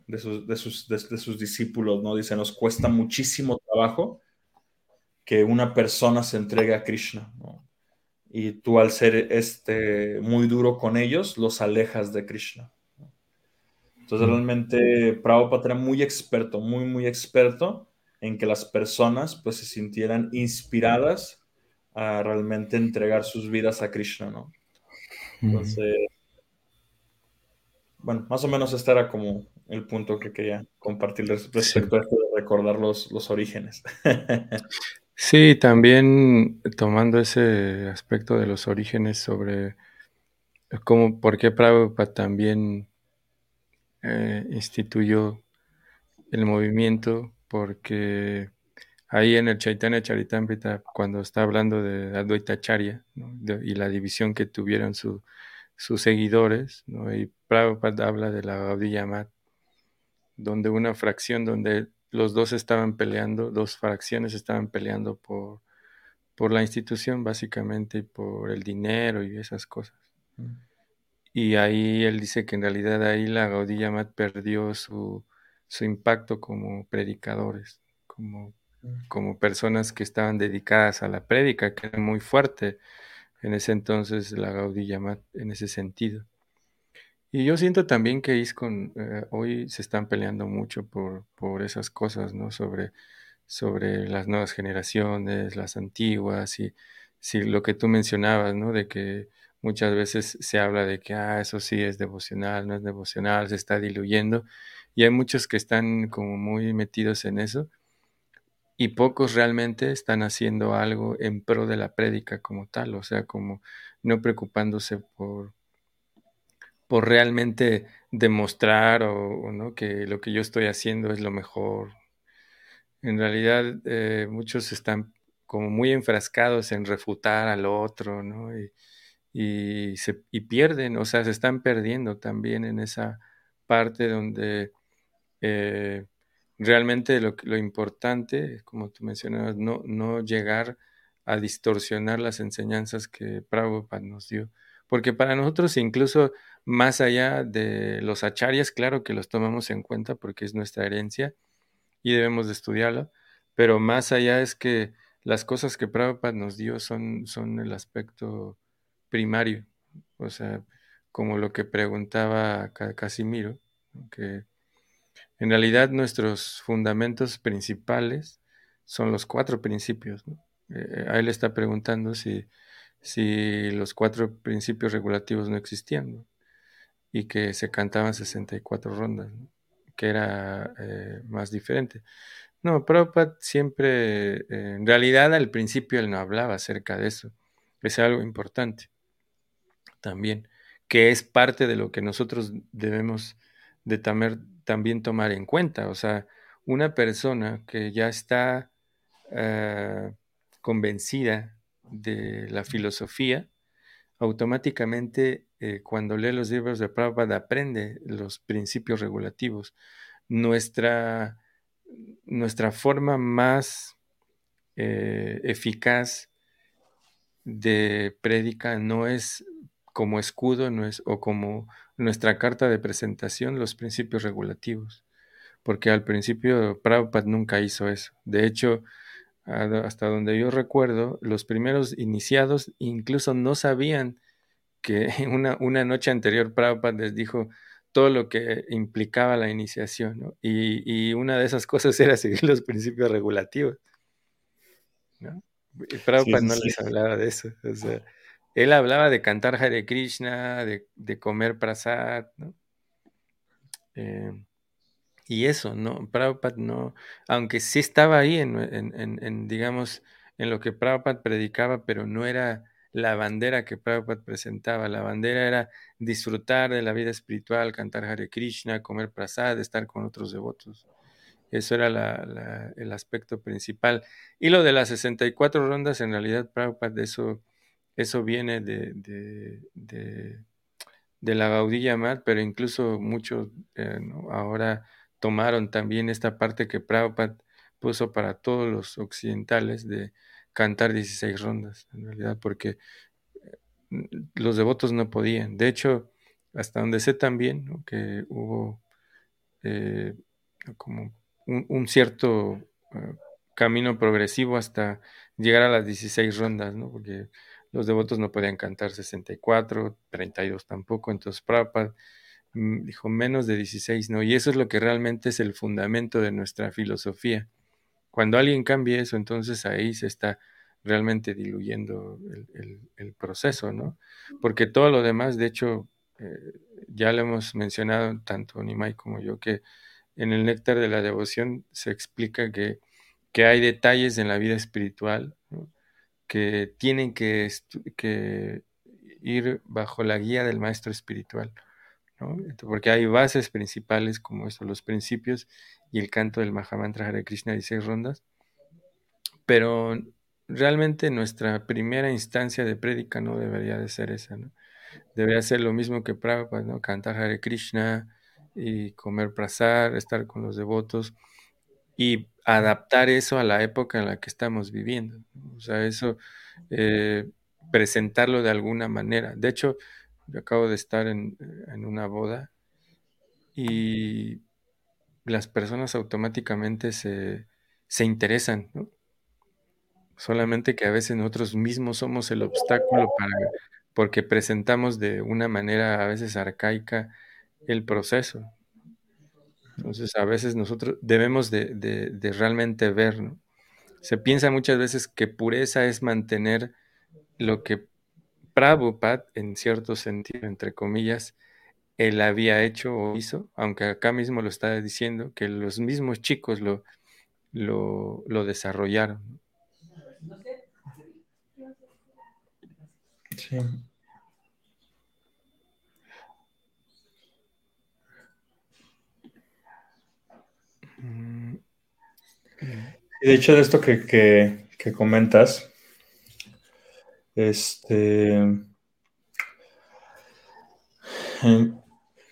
de, sus, discípulos, ¿no? Dice, nos cuesta muchísimo trabajo que una persona se entregue a Krishna, Y tú al ser este, muy duro con ellos, los alejas de Krishna. Entonces mm. realmente Prabhupada era muy experto, muy, muy experto en que las personas pues se sintieran inspiradas a realmente entregar sus vidas a Krishna, ¿no? Mm. Entonces, bueno, más o menos este era como el punto que quería compartir respecto a esto de recordar los, los orígenes. sí, también tomando ese aspecto de los orígenes sobre cómo, por qué Prabhupada también eh, instituyó el movimiento, porque ahí en el Chaitanya Charitamrita, cuando está hablando de Advaita Acharya y la división que tuvieron su, sus seguidores, ¿no? y Prabhupada habla de la Gaudiya Mat, donde una fracción, donde los dos estaban peleando, dos fracciones estaban peleando por, por la institución básicamente y por el dinero y esas cosas. Mm. Y ahí él dice que en realidad ahí la Gaudiya Mat perdió su, su impacto como predicadores, como, mm. como personas que estaban dedicadas a la prédica, que era muy fuerte en ese entonces la Gaudí Yamat en ese sentido. Y yo siento también que eh, hoy se están peleando mucho por, por esas cosas, ¿no? Sobre, sobre las nuevas generaciones, las antiguas, y si lo que tú mencionabas, ¿no? De que muchas veces se habla de que, ah, eso sí es devocional, no es devocional, se está diluyendo, y hay muchos que están como muy metidos en eso, y pocos realmente están haciendo algo en pro de la prédica como tal, o sea, como no preocupándose por, por realmente demostrar o, ¿no? que lo que yo estoy haciendo es lo mejor. En realidad, eh, muchos están como muy enfrascados en refutar al otro, ¿no? Y, y, se, y pierden, o sea, se están perdiendo también en esa parte donde eh, realmente lo, lo importante, como tú mencionabas, no, no llegar a distorsionar las enseñanzas que Prabhupada nos dio. Porque para nosotros, incluso más allá de los acharyas, claro que los tomamos en cuenta porque es nuestra herencia y debemos de estudiarlo, pero más allá es que las cosas que Prabhupada nos dio son, son el aspecto primario, o sea, como lo que preguntaba Casimiro, que en realidad nuestros fundamentos principales son los cuatro principios. Eh, a él está preguntando si, si, los cuatro principios regulativos no existían y que se cantaban 64 rondas, que era eh, más diferente. No, Prabhupada siempre, eh, en realidad al principio él no hablaba acerca de eso. Es algo importante también, que es parte de lo que nosotros debemos de temer también tomar en cuenta. O sea, una persona que ya está eh, convencida de la filosofía, automáticamente eh, cuando lee los libros de Prabhupada aprende los principios regulativos. Nuestra nuestra forma más eh, eficaz de prédica no es como escudo no es, o como nuestra carta de presentación los principios regulativos, porque al principio Prabhupada nunca hizo eso. De hecho, hasta donde yo recuerdo, los primeros iniciados incluso no sabían que una, una noche anterior Prabhupada les dijo todo lo que implicaba la iniciación, y, una de esas cosas era seguir los principios regulativos. ¿no? Y Prabhupada no les hablaba de eso. él hablaba de cantar Hare Krishna, de, comer prasad, ¿no? Eh, y eso, ¿no? Prabhupada no, aunque sí estaba ahí en, digamos, en lo que Prabhupada predicaba, pero no era la bandera que Prabhupada presentaba. La bandera era disfrutar de la vida espiritual, cantar Hare Krishna, comer prasad, estar con otros devotos. Eso era el aspecto principal. Y lo de las 64 rondas, en realidad, Prabhupada, eso, eso viene de, de, de, la Gaudilla Mat, pero incluso muchos eh, ahora tomaron también esta parte que Prabhupada puso para todos los occidentales de cantar 16 rondas, en realidad, porque eh, los devotos no podían. De hecho, hasta donde sé también que hubo eh, como un, cierto eh, camino progresivo hasta llegar a las 16 rondas, ¿no? porque los devotos no podían cantar 64, 32 tampoco, entonces Prabhupada dijo menos de 16, no, y eso es lo que realmente es el fundamento de nuestra filosofía. Cuando alguien cambia eso, entonces ahí se está realmente diluyendo el, proceso, ¿no? Porque todo lo demás, de hecho, eh, ya lo hemos mencionado tanto Nimai como yo, que en el néctar de la devoción se explica que, que hay detalles en la vida espiritual que tienen que ir bajo la guía del maestro espiritual porque hay bases principales como eso, los principios y el canto del Mahamantra Hare Krishna de seis rondas, pero realmente nuestra primera instancia de prédica no debería de ser esa, ¿no? Debería ser lo mismo que Prabhupada, ¿no? Cantar Hare Krishna y comer prasad, estar con los devotos y adaptar eso a la época en la que estamos viviendo. O sea, eso, eh, presentarlo de alguna manera. De hecho, yo acabo de estar en, una boda y las personas automáticamente se, interesan, ¿no? Solamente que a veces nosotros mismos somos el obstáculo para, porque presentamos de una manera a veces arcaica el proceso. Entonces a veces nosotros debemos de, de realmente ver, ¿no? Se piensa muchas veces que pureza es mantener lo que Prabhupada, en cierto sentido, entre comillas, él había hecho o hizo, aunque acá mismo lo está diciendo, que los mismos chicos lo, lo, desarrollaron. Sí. de hecho, de esto que, que comentas, este.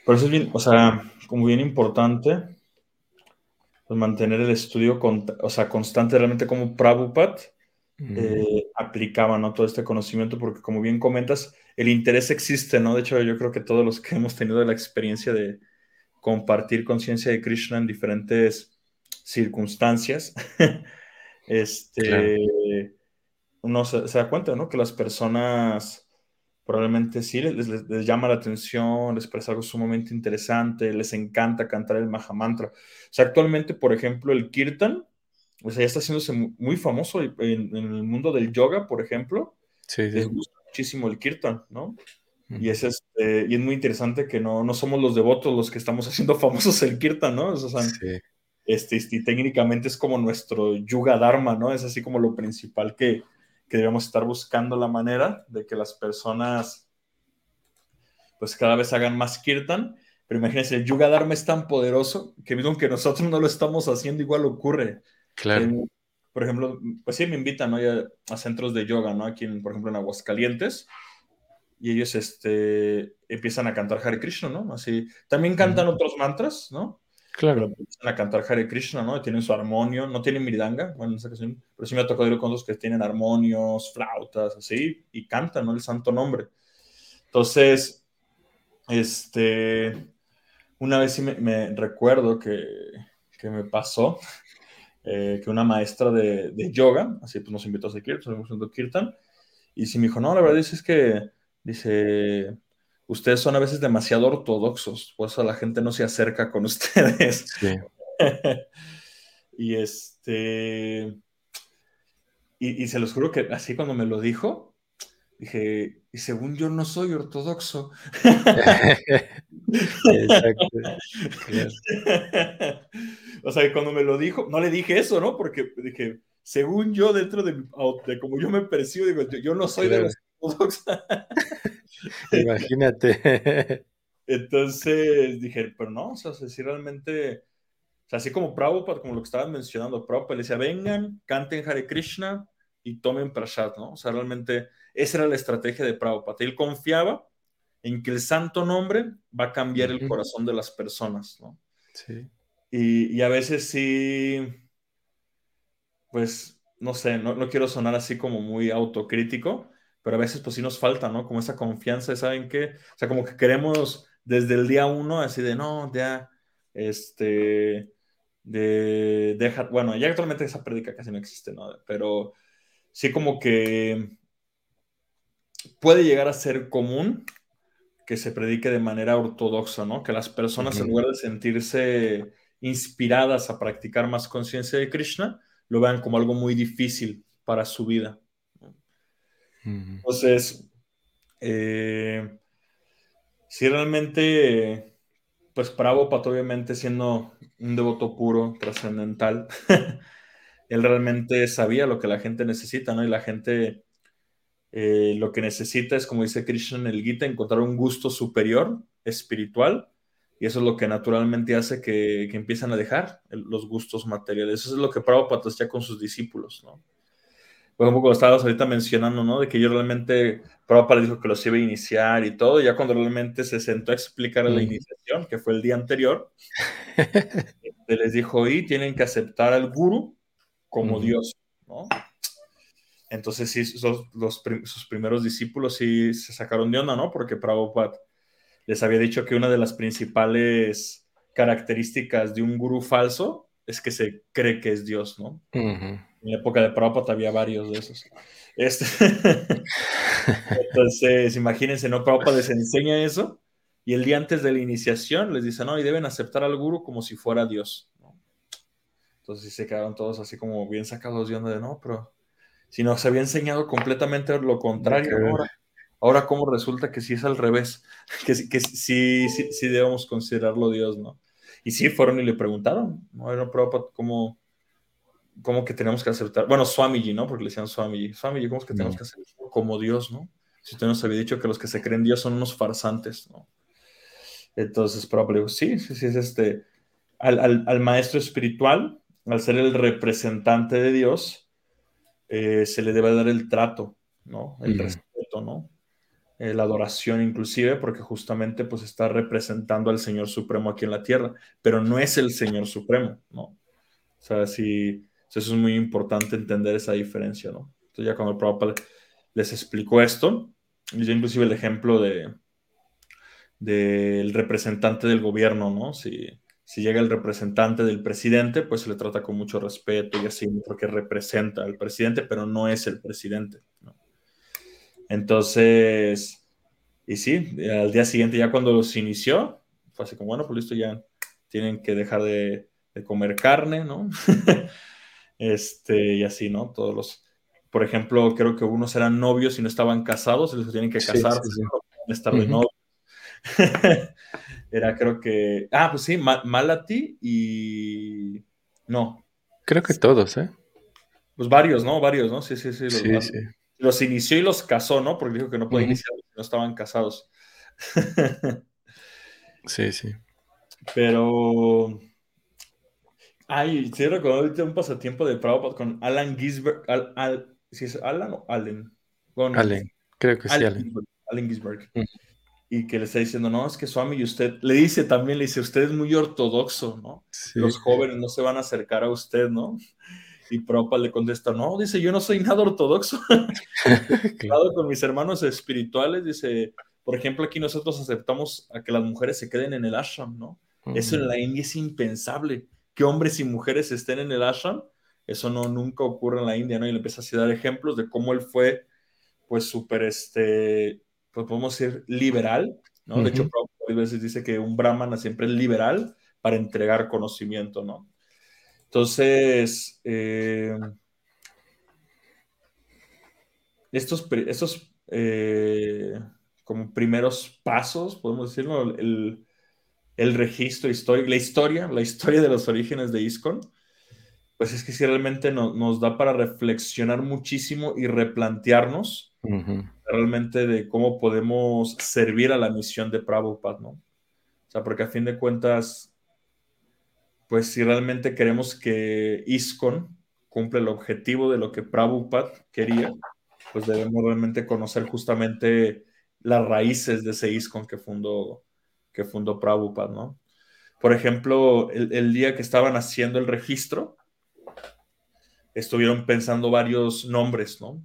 Por eso es bien, o sea, como bien importante, pues mantener el estudio, o sea, constante realmente como Prabhupada eh, aplicaba, ¿no? Todo este conocimiento, porque como bien comentas, el interés existe, ¿no? De hecho, yo creo que todos los que hemos tenido la experiencia de compartir conciencia de Krishna en diferentes circunstancias, este, uno se, da cuenta, ¿no? Que las personas probablemente sí les, llama la atención, les parece algo sumamente interesante, les encanta cantar el Mahamantra. O sea, actualmente, por ejemplo, el Kirtan, o sea, ya está haciéndose muy famoso en, el mundo del yoga, por ejemplo. Sí, Les gusta muchísimo el Kirtan, ¿no? Y es, este, y es muy interesante que no, no somos los devotos los que estamos haciendo famosos el Kirtan, ¿no? O sea, sí. este, y técnicamente es como nuestro Yuga Dharma, ¿no? Es así como lo principal que, que debemos estar buscando la manera de que las personas pues cada vez hagan más kirtan, pero imagínense, el Yuga Dharma es tan poderoso que mismo que nosotros no lo estamos haciendo, igual ocurre. Claro. por ejemplo, pues sí me invitan a, centros de yoga, ¿no? Aquí, por ejemplo, en Aguascalientes, y ellos este, empiezan a cantar Hare Krishna, ¿no? Así, también cantan otros mantras, ¿no? Claro. A cantar Hare Krishna, ¿no? Tienen su armonio, no tienen miridanga, bueno, en esa ocasión, pero sí me ha tocado ir con los que tienen armonios, flautas, así, y cantan, ¿no? El santo nombre. Entonces, este, una vez sí me, recuerdo que, que, me pasó eh, que una maestra de, de, yoga, así pues nos invitó a hacer kirtan, kirtan, y sí me dijo, no, la verdad es que, dice, ustedes son a veces demasiado ortodoxos, por eso la gente no se acerca con ustedes. Sí. y este, y, y, se los juro que así cuando me lo dijo, dije, y según yo no soy ortodoxo. Exacto. o sea, cuando me lo dijo, no le dije eso, ¿no? Porque dije, según yo, dentro de, de como yo me percibo, digo, yo, yo no soy claro. de los. Imagínate. Entonces dije, pero no, o sea, si realmente, o sea, así como Prabhupada, como lo que estaban mencionando, Prabhupada le decía, vengan, canten Hare Krishna y tomen Prasad, ¿no? O sea, realmente esa era la estrategia de Prabhupada. Él confiaba en que el santo nombre va a cambiar el corazón de las personas, ¿no? Sí. Y, y a veces sí, pues, no sé, no, no quiero sonar así como muy autocrítico, pero a veces pues sí nos falta, ¿no? Como esa confianza, ¿saben qué? O sea, como que queremos desde el día uno, así de, no, ya, este, de, deja, bueno, ya actualmente esa prédica casi no existe, ¿no? Pero sí como que puede llegar a ser común que se predique de manera ortodoxa, ¿no? Que las personas, uh -huh. en lugar de sentirse inspiradas a practicar más conciencia de Krishna, lo vean como algo muy difícil para su vida. Entonces, eh, si realmente, pues Prabhupada obviamente siendo un devoto puro, trascendental, él realmente sabía lo que la gente necesita, ¿no? Y la gente eh, lo que necesita es, como dice Krishna en el Gita, encontrar un gusto superior, espiritual, y eso es lo que naturalmente hace que, que empiezan a dejar los gustos materiales. Eso es lo que Prabhupada hacía con sus discípulos, ¿no? Por ejemplo, como estabas ahorita mencionando, ¿no? De que yo realmente, Prabhupada dijo que los iba a iniciar y todo, y ya cuando realmente se sentó a explicar mm. la iniciación, que fue el día anterior, les dijo, y tienen que aceptar al guru como mm. Dios, ¿no? Entonces, sí, los, los, sus primeros discípulos sí se sacaron de onda, ¿no? Porque Prabhupada les había dicho que una de las principales características de un gurú falso es que se cree que es Dios, ¿no? -huh. En la época de Prabhupada había varios de esos. Este... Entonces, imagínense, ¿no? Prabhupada les enseña eso y el día antes de la iniciación les dice, no, y deben aceptar al gurú como si fuera Dios. ¿no? Entonces, sí se quedaron todos así como bien sacados de onda de, no, pero si nos había enseñado completamente lo contrario, ¿no? ahora, ahora cómo resulta que sí es al revés, que, que sí, sí, sí debemos considerarlo Dios, ¿no? Y sí, fueron y le preguntaron, ¿no? Era Prabhupada, ¿cómo, ¿cómo que tenemos que aceptar? Bueno, Swamiji, ¿no? Porque le decían Swamiji. Swamiji, ¿cómo es que tenemos no. que aceptar como Dios, ¿no? Si usted nos había dicho que los que se creen Dios son unos farsantes, ¿no? Entonces, dijo, sí, sí, sí, es este, al, al, al maestro espiritual, al ser el representante de Dios, eh, se le debe dar el trato, ¿no? El mm. respeto, ¿no? Eh, la adoración inclusive, porque justamente pues está representando al Señor Supremo aquí en la tierra, pero no es el Señor Supremo, ¿no? O sea, sí, eso es muy importante entender esa diferencia, ¿no? Entonces ya cuando Prabhupada les explicó esto, y inclusive el ejemplo de del representante del gobierno, ¿no? Si, si llega el representante del presidente, pues se le trata con mucho respeto y así, porque representa al presidente, pero no es el presidente, ¿no? Entonces, y sí, al día siguiente, ya cuando se inició, fue así como, bueno, pues listo, ya tienen que dejar de, de comer carne, ¿no? este, y así, ¿no? Todos los, por ejemplo, creo que unos eran novios y no estaban casados, y les tienen que casar, sí, sí, sí. estar de uh -huh. novios. Era, creo que, ah, pues sí, Ma Malati y, no. Creo que todos, ¿eh? Pues varios, ¿no? Varios, ¿no? Sí, sí, sí. Los, los inició y los casó, ¿no? Porque dijo que no podía uh -huh. iniciar si no estaban casados. sí, sí. Pero. Ay, sí recuerdo ahorita un pasatiempo de Prabhupada con Alan Gisberg. Al, al, ¿sí es Alan o Allen? Con, Allen, creo que Allen, sí, Allen. Allen Gisberg. -huh. y que le está diciendo, no, es que Swami y usted, le dice también, le dice, usted es muy ortodoxo, ¿no? Los jóvenes no se van a acercar a usted, ¿no? Y Prabhupada le contesta, no, dice, yo no soy nada ortodoxo. claro. con mis hermanos espirituales, dice, por ejemplo, aquí nosotros aceptamos a que las mujeres se queden en el ashram, ¿no? Eso en la India es impensable, que hombres y mujeres estén en el ashram, eso no nunca ocurre en la India, ¿no? Y le empieza a dar ejemplos de cómo él fue, pues, súper, este, pues podemos decir, liberal, ¿no? De hecho, a veces dice que un brahmana siempre es liberal para entregar conocimiento, ¿no? Entonces, eh, estos, estos eh, como primeros pasos, podemos decirlo, el, el registro histórico, la historia, la historia de los orígenes de ISKCON, pues es que sí realmente nos da para reflexionar muchísimo y replantearnos realmente de cómo podemos servir a la misión de Prabhupada, ¿no? O sea, porque a fin de cuentas, pues si realmente queremos que ISKCON cumple el objetivo de lo que Prabhupada quería, pues debemos realmente conocer justamente las raíces de ese ISKCON que fundó, que fundó Prabhupada, ¿no? Por ejemplo, el, el día que estaban haciendo el registro, estuvieron pensando varios nombres, ¿no?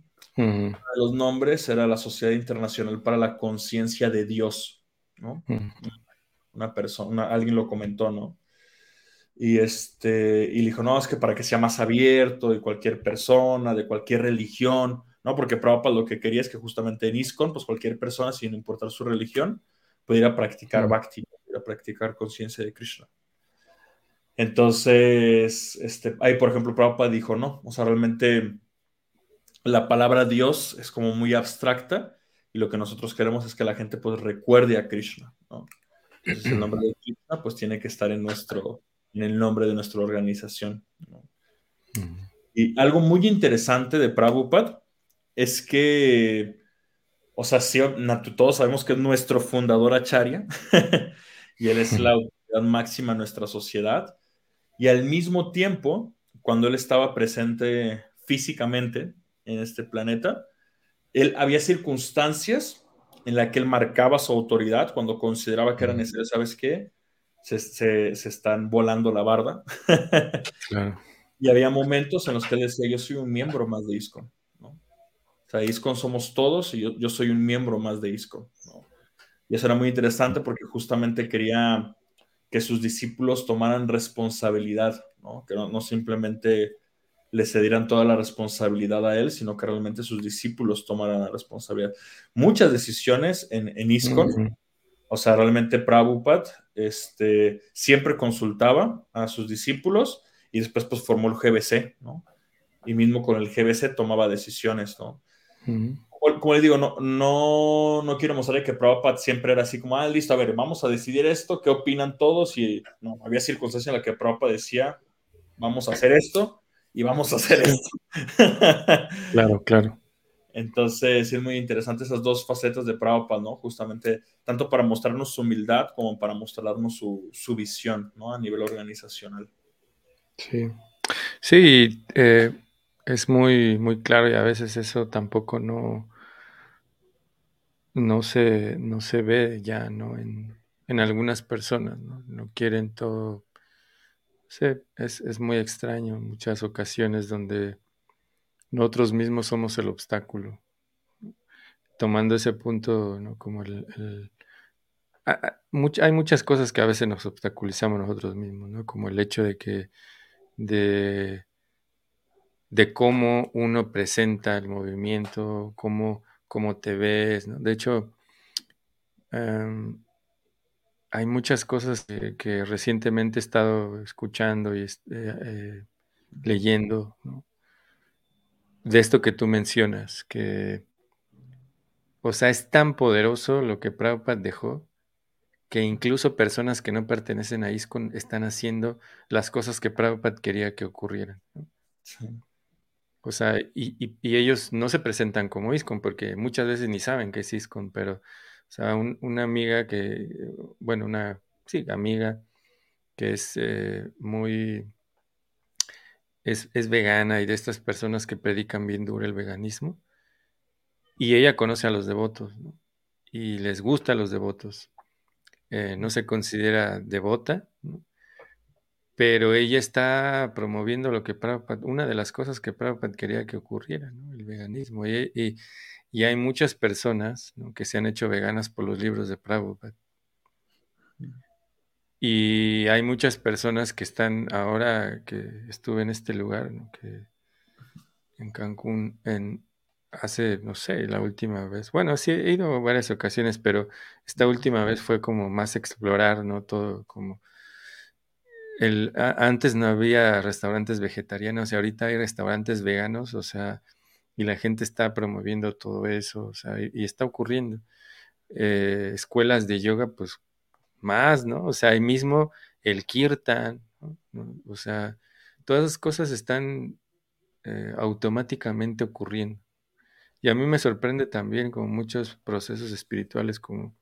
Los nombres era la Sociedad Internacional para la Conciencia de Dios, ¿no? Una persona, alguien lo comentó, ¿no? Y este, y dijo, no, es que para que sea más abierto de cualquier persona, de cualquier religión, ¿no? Porque Prabhupada lo que quería es que justamente en ISKCON, pues cualquier persona, sin importar su religión, pudiera practicar bhakti, pudiera practicar conciencia de Krishna. Entonces, este, ahí por ejemplo, Prabhupada dijo, no, o sea, realmente la palabra Dios es como muy abstracta y lo que nosotros queremos es que la gente pues recuerde a Krishna, ¿no? Entonces el nombre de Krishna pues tiene que estar en nuestro, en el nombre de nuestra organización, Y algo muy interesante de Prabhupada es que, o sea, sí, todos sabemos que es nuestro fundador Acharya y él es la autoridad máxima en nuestra sociedad, y al mismo tiempo, cuando él estaba presente físicamente en este planeta, él había circunstancias en las que él marcaba su autoridad cuando consideraba que era necesario, ¿sabes qué? Se, se, están volando la barda. Y había momentos en los que él decía, yo soy un miembro más de ISCON. ¿No? Sea, ISCON somos todos y yo, yo soy un miembro más de ISCON. ¿no? Y eso era muy interesante porque justamente quería que sus discípulos tomaran responsabilidad, ¿no? que no, simplemente le cedieran toda la responsabilidad a él, sino que realmente sus discípulos tomaran la responsabilidad. Muchas decisiones en, en ISKCON, o sea, realmente Prabhupada este, siempre consultaba a sus discípulos y después pues formó el GBC, ¿no? Y mismo con el GBC tomaba decisiones, ¿no? Como les digo, no, no, no quiero mostrar que Prabhupada siempre era así como, ah, listo, a ver, vamos a decidir esto, ¿qué opinan todos? Y no, había circunstancias en las que Prabhupada decía, vamos a hacer esto y vamos a hacer esto. Claro, claro. Entonces es muy interesante esas dos facetas de Prabhupada, ¿no? Justamente tanto para mostrarnos su humildad como para mostrarnos su, su visión, ¿no? A nivel organizacional. Sí, sí, eh, es muy, muy claro y a veces eso tampoco no, no se, no se ve ya, ¿no? En, en algunas personas, ¿no? No quieren todo. Sí, es, es muy extraño muchas ocasiones donde nosotros mismos somos el obstáculo. Tomando ese punto, ¿no? Como el... hay muchas cosas que a veces nos obstaculizamos nosotros mismos, ¿no? Como el hecho de que de, de cómo uno presenta el movimiento, cómo cómo te ves, ¿no? De hecho, em, hay muchas cosas que, recientemente he estado escuchando y eh, eh, leyendo. De esto que tú mencionas, que, o sea, es tan poderoso lo que Prabhupada dejó, que incluso personas que no pertenecen a ISKCON están haciendo las cosas que Prabhupada quería que ocurrieran. Sí. O sea, y, ellos no se presentan como ISCON porque muchas veces ni saben que es ISCON, pero, o sea, una amiga que, bueno, una, sí, amiga que es eh, muy, es, es, vegana y de estas personas que predican bien duro el veganismo, y ella conoce a los devotos, y les gusta a los devotos. Eh, no se considera devota, pero ella está promoviendo lo que Prabhupada, una de las cosas que Prabhupada quería que ocurriera, el veganismo. Y, hay muchas personas que se han hecho veganas por los libros de Prabhupada. Y hay muchas personas que están ahora que estuve en este lugar, que en Cancún, en hace, no sé, la última vez. Bueno, sí he ido varias ocasiones, pero esta última vez fue como más explorar, ¿no? Todo como el, antes no había restaurantes vegetarianos y ahorita hay restaurantes veganos, o sea, y la gente está promoviendo todo eso, o sea, y, está ocurriendo. Eh, escuelas de yoga, pues más, ¿no? O sea, ahí mismo el kirtan, o sea, todas esas cosas están eh, automáticamente ocurriendo. Y a mí me sorprende también como muchos procesos espirituales como,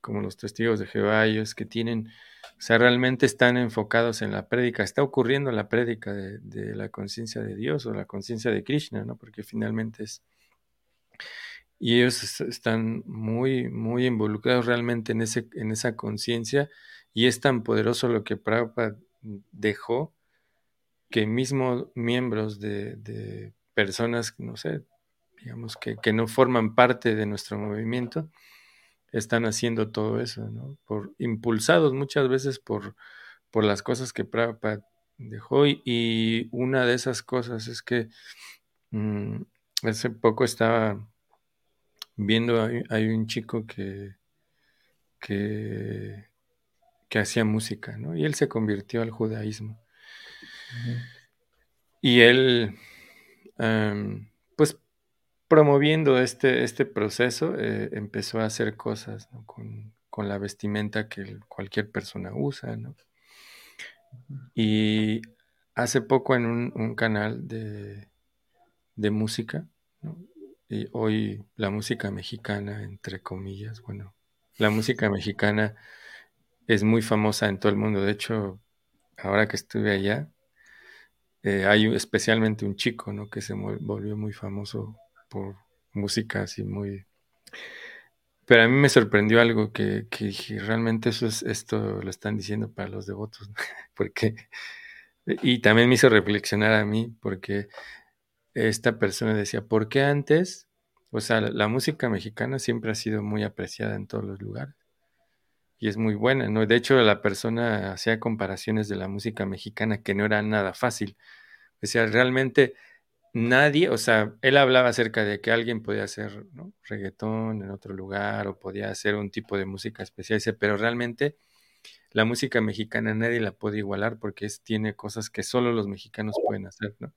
como los testigos de Jehová, ellos que tienen, o sea, realmente están enfocados en la prédica, está ocurriendo la prédica de, de la conciencia de Dios o la conciencia de Krishna, ¿no? Porque finalmente es y ellos están muy, muy involucrados realmente en, ese, en esa conciencia y es tan poderoso lo que Prabhupada dejó que mismos miembros de, personas, no sé, digamos que, que, no forman parte de nuestro movimiento, están haciendo todo eso, ¿no? Por, impulsados muchas veces por, por las cosas que Prabhupada dejó y, una de esas cosas es que mm, hace poco estaba viendo, hay, un chico que, que, hacía música, ¿no? Y él se convirtió al judaísmo. Y él, pues promoviendo este, este proceso, eh, empezó a hacer cosas con, la vestimenta que cualquier persona usa, ¿no? Y hace poco en un, canal de, de música, ¿no? y hoy la música mexicana, entre comillas, bueno, la música mexicana es muy famosa en todo el mundo. De hecho, ahora que estuve allá, eh, hay especialmente un chico, ¿no? Que se volvió muy famoso por música así muy... Pero a mí me sorprendió algo que, que realmente eso es, esto lo están diciendo para los devotos, porque... Y también me hizo reflexionar a mí, porque esta persona decía, ¿por qué antes? O sea, la, música mexicana siempre ha sido muy apreciada en todos los lugares y es muy buena, ¿no? De hecho, la persona hacía comparaciones de la música mexicana que no era nada fácil. O sea, realmente nadie, o sea, él hablaba acerca de que alguien podía hacer reggaetón en otro lugar o podía hacer un tipo de música especial, pero realmente la música mexicana nadie la puede igualar porque es, tiene cosas que solo los mexicanos pueden hacer, ¿no?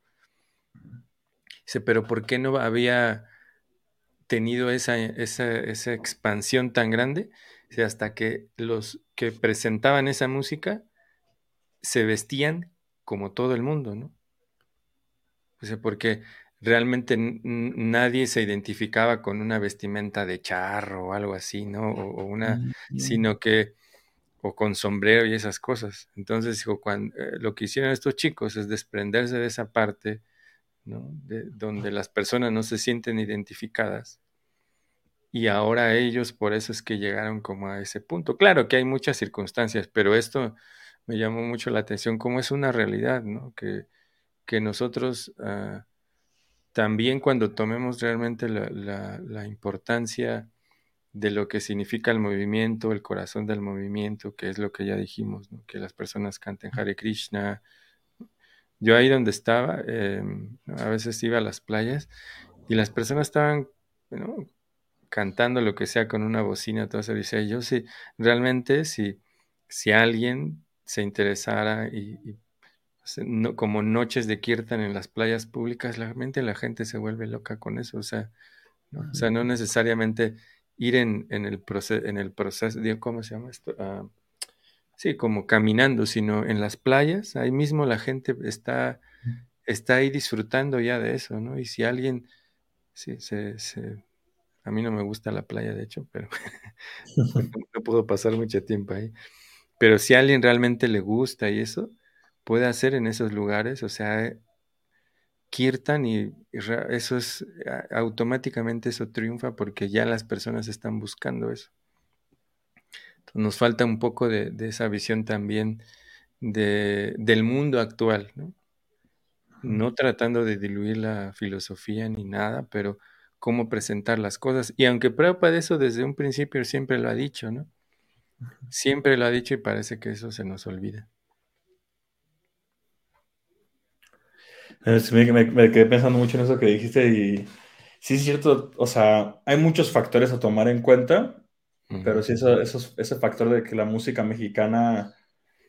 Dice, pero ¿por qué no había tenido esa, esa, expansión tan grande? hasta que los que presentaban esa música se vestían como todo el mundo, ¿no? O sea, porque realmente nadie se identificaba con una vestimenta de charro o algo así, ¿no? O, una, mm, sino que, o con sombrero y esas cosas. Entonces, dijo, cuando, eh, lo que hicieron estos chicos es desprenderse de esa parte de, donde las personas no se sienten identificadas. Y ahora ellos por eso es que llegaron como a ese punto. Claro que hay muchas circunstancias, pero esto me llamó mucho la atención como es una realidad, ¿no? Que, que nosotros ah, también cuando tomemos realmente la, la, importancia de lo que significa el movimiento, el corazón del movimiento, que es lo que ya dijimos, que las personas canten Hare Krishna, yo ahí donde estaba, em, a veces iba a las playas y las personas estaban cantando lo que sea con una bocina, todo eso. Dice, yo sí, realmente si, si alguien se interesara y, como noches de Kirtan en las playas públicas, realmente la gente se vuelve loca con eso. O sea, no, o sea, no necesariamente ir en, en el, proceso, en el proceso, ¿cómo se llama esto? Ah, sí, como caminando, sino en las playas, ahí mismo la gente está, está ahí disfrutando ya de eso, ¿no? Y si alguien, sí, se, se, a mí no me gusta la playa, de hecho, pero no puedo pasar mucho tiempo ahí. Pero si a alguien realmente le gusta y eso, puede hacer en esos lugares, o sea, kirtan y eso es automáticamente eso triunfa porque ya las personas están buscando eso. nos falta un poco de, esa visión también del mundo actual, ¿no? no tratando de diluir la filosofía ni nada, pero cómo presentar las cosas. Y aunque Prabhupada eso desde un principio siempre lo ha dicho, ¿no? Siempre lo ha dicho y parece que eso se nos olvida. Me, quedé pensando mucho en eso que dijiste y sí es cierto, o sea, hay muchos factores a tomar en cuenta, pero sí eso, ese factor de que la música mexicana,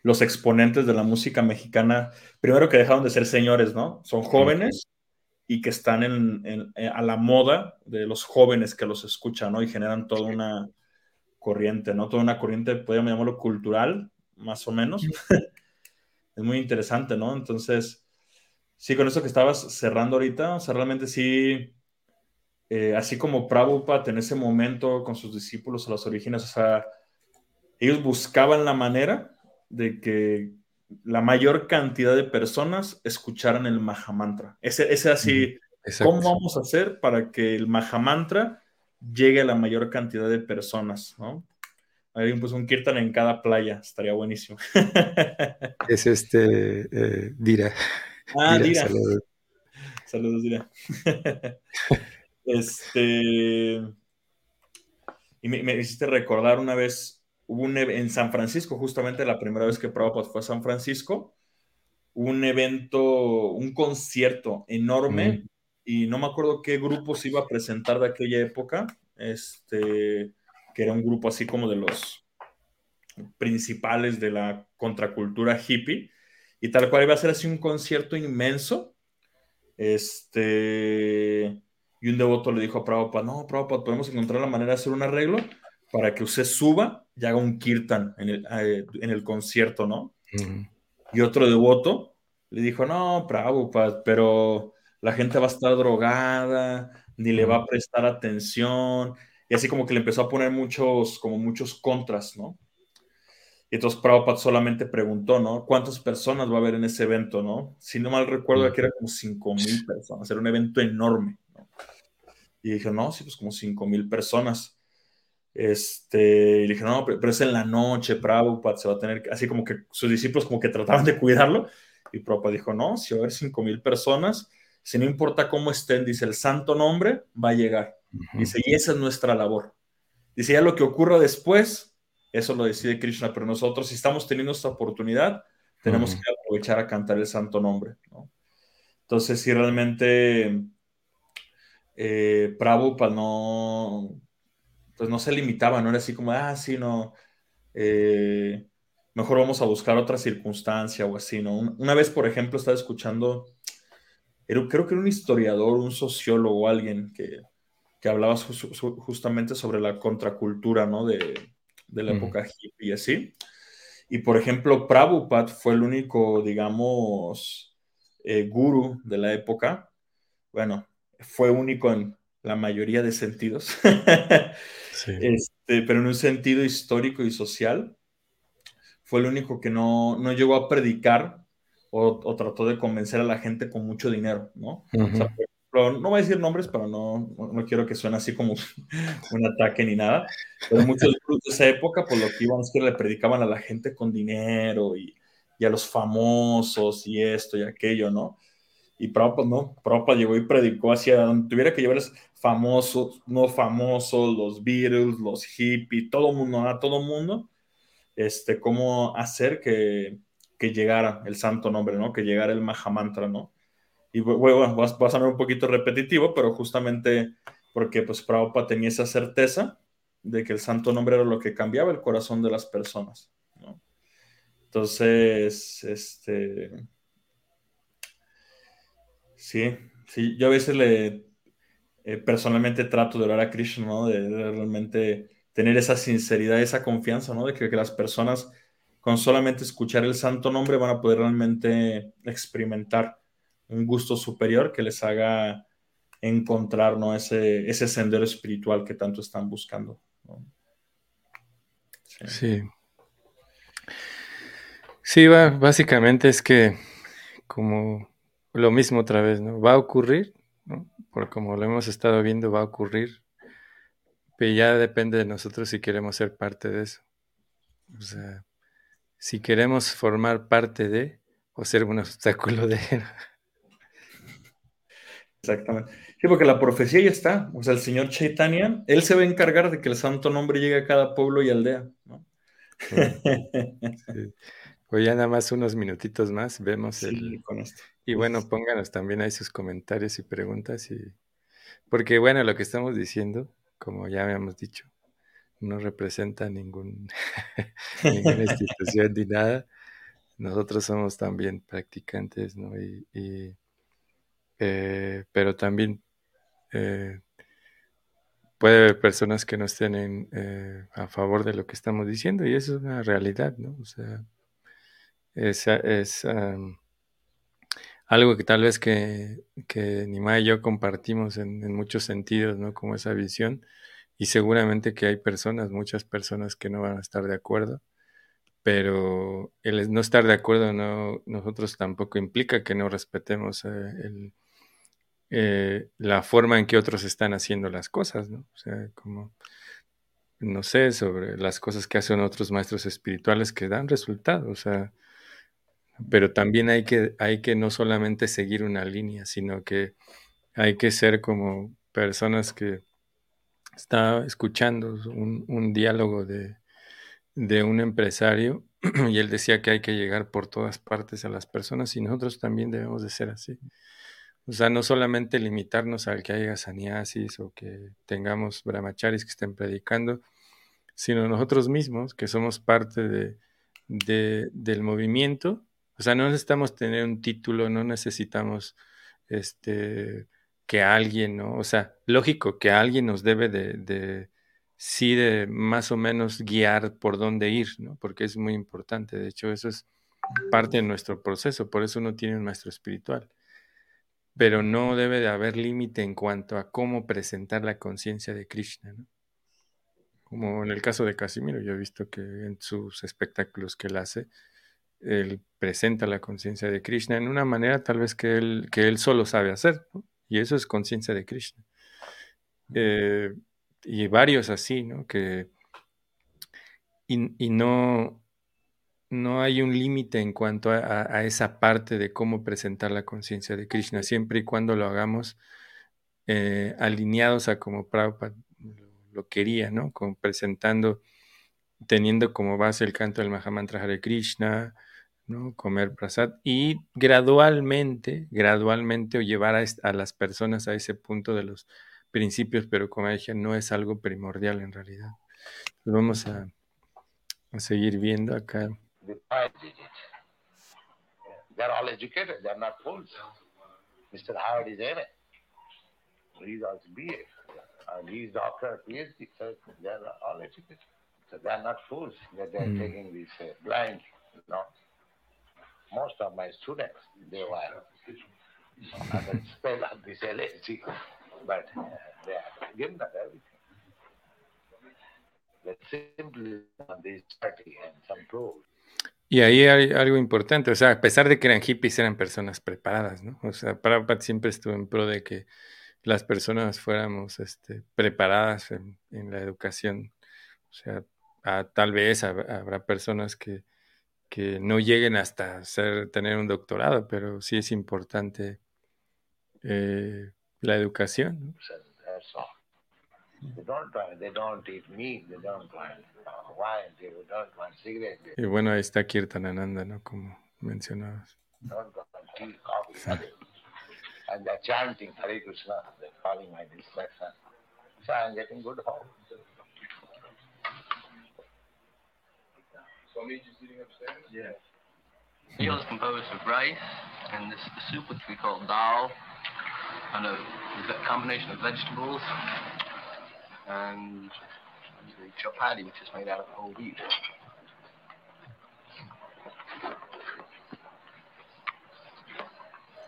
los exponentes de la música mexicana, primero que dejaron de ser señores, ¿no? Son jóvenes y que están en, a la moda de los jóvenes que los escuchan, ¿no? Y generan toda una corriente, ¿no? Toda una corriente, podríamos llamarlo cultural, más o menos. es muy interesante, ¿no? Entonces Sí, con eso que estabas cerrando ahorita, o sea, realmente sí, eh, así como Prabhupada en ese momento con sus discípulos a los orígenes, o sea, ellos buscaban la manera de que la mayor cantidad de personas escucharan el Mahamantra. Ese, ese así, ¿cómo vamos a hacer para que el Mahamantra llegue a la mayor cantidad de personas? ¿no? Hay pues un kirtan en cada playa, estaría buenísimo. es este, eh, Dira. Ah, Dira. Saludos. Saludos, Dira. este. Y me, hiciste recordar una vez, hubo un en San Francisco, justamente la primera vez que Prabhupada fue a San Francisco, un evento, un concierto enorme, y no me acuerdo qué grupo se iba a presentar de aquella época, este, que era un grupo así como de los principales de la contracultura hippie, y tal cual iba a ser así un concierto inmenso. Este, y un devoto le dijo a Prabhupada, no, Prabhupada, podemos encontrar la manera de hacer un arreglo para que usted suba y haga un kirtan en el, eh, en el concierto, ¿no? Y otro devoto le dijo, no, Prabhupada, pero la gente va a estar drogada, ni le va a prestar atención, y así como que le empezó a poner muchos, como muchos contras, ¿no? Y entonces Prabhupada solamente preguntó, ¿no? ¿Cuántas personas va a haber en ese evento, no? Si no mal recuerdo, que era como 5 mil personas, era un evento enorme, ¿no? Y dije, no, sí, pues como 5 mil personas. Este, y dije, no, pero, es en la noche, Prabhupada se va a tener, así como que sus discípulos como que trataban de cuidarlo. Y Prabhupada dijo, no, si va a haber 5 mil personas, si no importa cómo estén, dice, el santo nombre va a llegar. Dice, y esa es nuestra labor. Dice, ya lo que ocurra después, eso lo decide Krishna, pero nosotros si estamos teniendo esta oportunidad, tenemos que aprovechar a cantar el santo nombre. Entonces, si realmente eh, Prabhupada no, pues no se limitaba, no era así como, ah, sí, no, eh, mejor vamos a buscar otra circunstancia o así, ¿no? Una vez, por ejemplo, estaba escuchando, creo que era un historiador, un sociólogo, alguien que, que hablaba justamente sobre la contracultura, ¿no? De, de la época hippie y así. Y por ejemplo, Prabhupada fue el único, digamos, eh, guru de la época. Bueno, fue único en la mayoría de sentidos, este, pero en un sentido histórico y social. Fue el único que no, no llegó a predicar o, trató de convencer a la gente con mucho dinero, ¿no? No voy a decir nombres, pero no, no quiero que suene así como un ataque ni nada, pero muchos grupos de esa época, por lo que iban es que le predicaban a la gente con dinero y, y a los famosos y esto y aquello, ¿no? Y Prabhupada no, Prabhupada llegó y predicó hacia donde tuviera que llevarles famosos, no famosos, los Beatles, los hippies, todo mundo, a todo mundo, este, cómo hacer que, que llegara el santo nombre, ¿no? Que llegara el Mahamantra, ¿no? Y bueno, va, a sonar un poquito repetitivo, pero justamente porque pues Prabhupada tenía esa certeza de que el santo nombre era lo que cambiaba el corazón de las personas. ¿no? Entonces, este... Sí, sí, yo a veces le eh, personalmente trato de orar a Krishna, ¿no? De, realmente tener esa sinceridad, esa confianza, ¿no? De que, que, las personas con solamente escuchar el santo nombre van a poder realmente experimentar un gusto superior que les haga encontrar ¿no? ese, ese sendero espiritual que tanto están buscando. Sí. Sí, básicamente es que como, lo mismo otra vez, ¿no? Va a ocurrir, ¿no? Porque como lo hemos estado viendo, va a ocurrir, pero ya depende de nosotros si queremos ser parte de eso. O sea, si queremos formar parte de o ser un obstáculo de... Exactamente. Sí, porque la profecía ya está. O sea, el señor Chaitanya, él se va a encargar de que el santo nombre llegue a cada pueblo y aldea. ¿no? Pues ya nada más unos minutitos más, vemos el... Con esto. Y bueno, pónganos también ahí sus comentarios y preguntas. Y... Porque bueno, lo que estamos diciendo, como ya habíamos dicho, no representa ningún, ninguna institución ni nada. Nosotros somos también practicantes, ¿no? Y, eh, pero también eh, puede haber personas que no estén eh, a favor de lo que estamos diciendo y eso es una realidad, ¿no? O sea, es, es algo que tal vez que, que Nima y yo compartimos en, muchos sentidos, ¿no? Como esa visión y seguramente que hay personas, muchas personas que no van a estar de acuerdo pero el no estar de acuerdo no, nosotros tampoco implica que no respetemos eh, eh, la forma en que otros están haciendo las cosas, ¿no? O sea, como, no sé, sobre las cosas que hacen otros maestros espirituales que dan resultados, o sea, pero también hay que, hay que no solamente seguir una línea, sino que hay que ser como personas que están escuchando un diálogo de, de un empresario y él decía que hay que llegar por todas partes a las personas y nosotros también debemos de ser así. O sea, no solamente limitarnos al que haya saniasis o que tengamos brahmacharis que estén predicando, sino nosotros mismos, que somos parte de, del movimiento. O sea, no necesitamos tener un título, no necesitamos este, que alguien, ¿no? O sea, lógico que alguien nos debe de sí de más o menos guiar por dónde ir, ¿no? Porque es muy importante. De hecho, eso es parte de nuestro proceso. Por eso uno tiene un maestro espiritual. Pero no debe de haber límite en cuanto a cómo presentar la conciencia de Krishna, ¿no? Como en el caso de Casimiro, yo he visto que en sus espectáculos que él hace, él presenta la conciencia de Krishna en una manera tal vez que él, que él solo sabe hacer, ¿no? Y eso es conciencia de Krishna. Eh, y varios así, ¿no? Que, y, no, no hay un límite en cuanto a, esa parte de cómo presentar la conciencia de Krishna, siempre y cuando lo hagamos eh, alineados a como Prabhupada lo, quería, ¿no? Como presentando, teniendo como base el canto del Mahamantra Hare Krishna, ¿no? Comer prasad y gradualmente, gradualmente o llevar a, a las personas a ese punto de los principios, pero como dije, no es algo primordial en realidad. Vamos a, a seguir viendo acá. They're all educated, they're not fools. Mr. Howard is MA. He's also BA. And he's doctor, PhD. So they're all educated. So they're not fools that they're mm. taking this uh, blind. No. Most of my students, they were under the spell of this LSD. but uh, they are given that everything. simply on this party and some tools. Y ahí hay algo importante, o sea, a pesar de que eran hippies, eran personas preparadas, ¿no? O sea, Prabhupada siempre estuvo en pro de que las personas fuéramos este, preparadas en, la educación. O sea, tal vez habrá personas que, que no lleguen hasta ser, tener un doctorado, pero sí es importante eh, la educación. Y bueno, ahí está Kirtanananda, ¿no? Como mencionabas. Don't plant tea, coffee, and they're chanting Hare Krishna, they're calling my distraction. So I'm getting good hope. Swami just sitting upstairs? Yeah. Meal is composed of rice and this the soup which we call dal, and a combination of vegetables and the chapati, which is made out of whole wheat.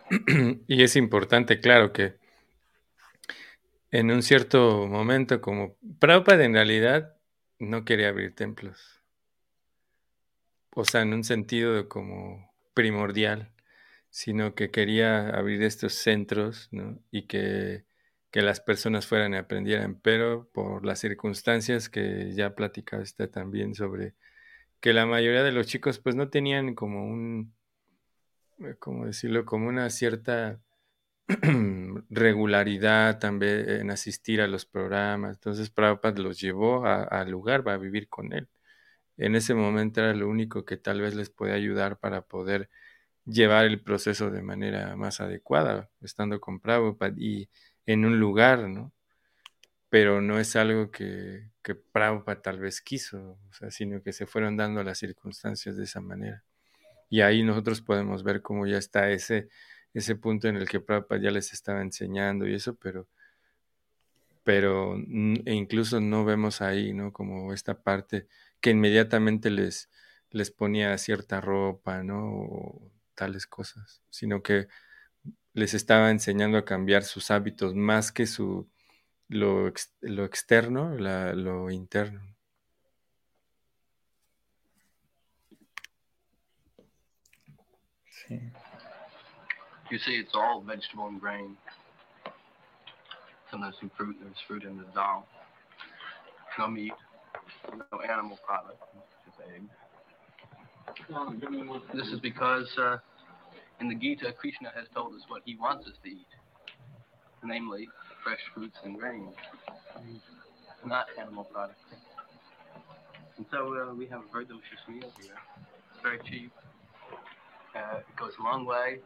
y es importante, claro, que en un cierto momento, como Prabhupada en realidad no quería abrir templos. O sea, en un sentido como primordial sino que quería abrir estos centros ¿no? y que, que, las personas fueran y aprendieran, pero por las circunstancias que ya platicaste también sobre que la mayoría de los chicos pues no tenían como un, eh, ¿cómo decirlo? Como una cierta regularidad también en asistir a los programas. Entonces Prabhupada los llevó al lugar, va a vivir con él. En ese momento era lo único que tal vez les puede ayudar para poder llevar el proceso de manera más adecuada, estando con Prabhupada y en un lugar, ¿no? Pero no es algo que, que Prabhupada tal vez quiso, o sea, sino que se fueron dando las circunstancias de esa manera. Y ahí nosotros podemos ver cómo ya está ese, ese punto en el que Prabhupada ya les estaba enseñando y eso, pero, pero e incluso no vemos ahí, ¿no? Como esta parte que inmediatamente les, les ponía cierta ropa, ¿no? O tales cosas, sino que les estaba enseñando a cambiar sus hábitos más que su lo, lo externo, la, lo interno. Sí. You see, it's all vegetable and grain. Sometimes some fruit, there's fruit in the dal. No meat, no animal product, just eggs. This is because uh, in the Gita, Krishna has told us what he wants us to eat, namely fresh fruits and grains, not animal products. And so uh, we have a very delicious meal here. It's very cheap. Uh, it goes a long way.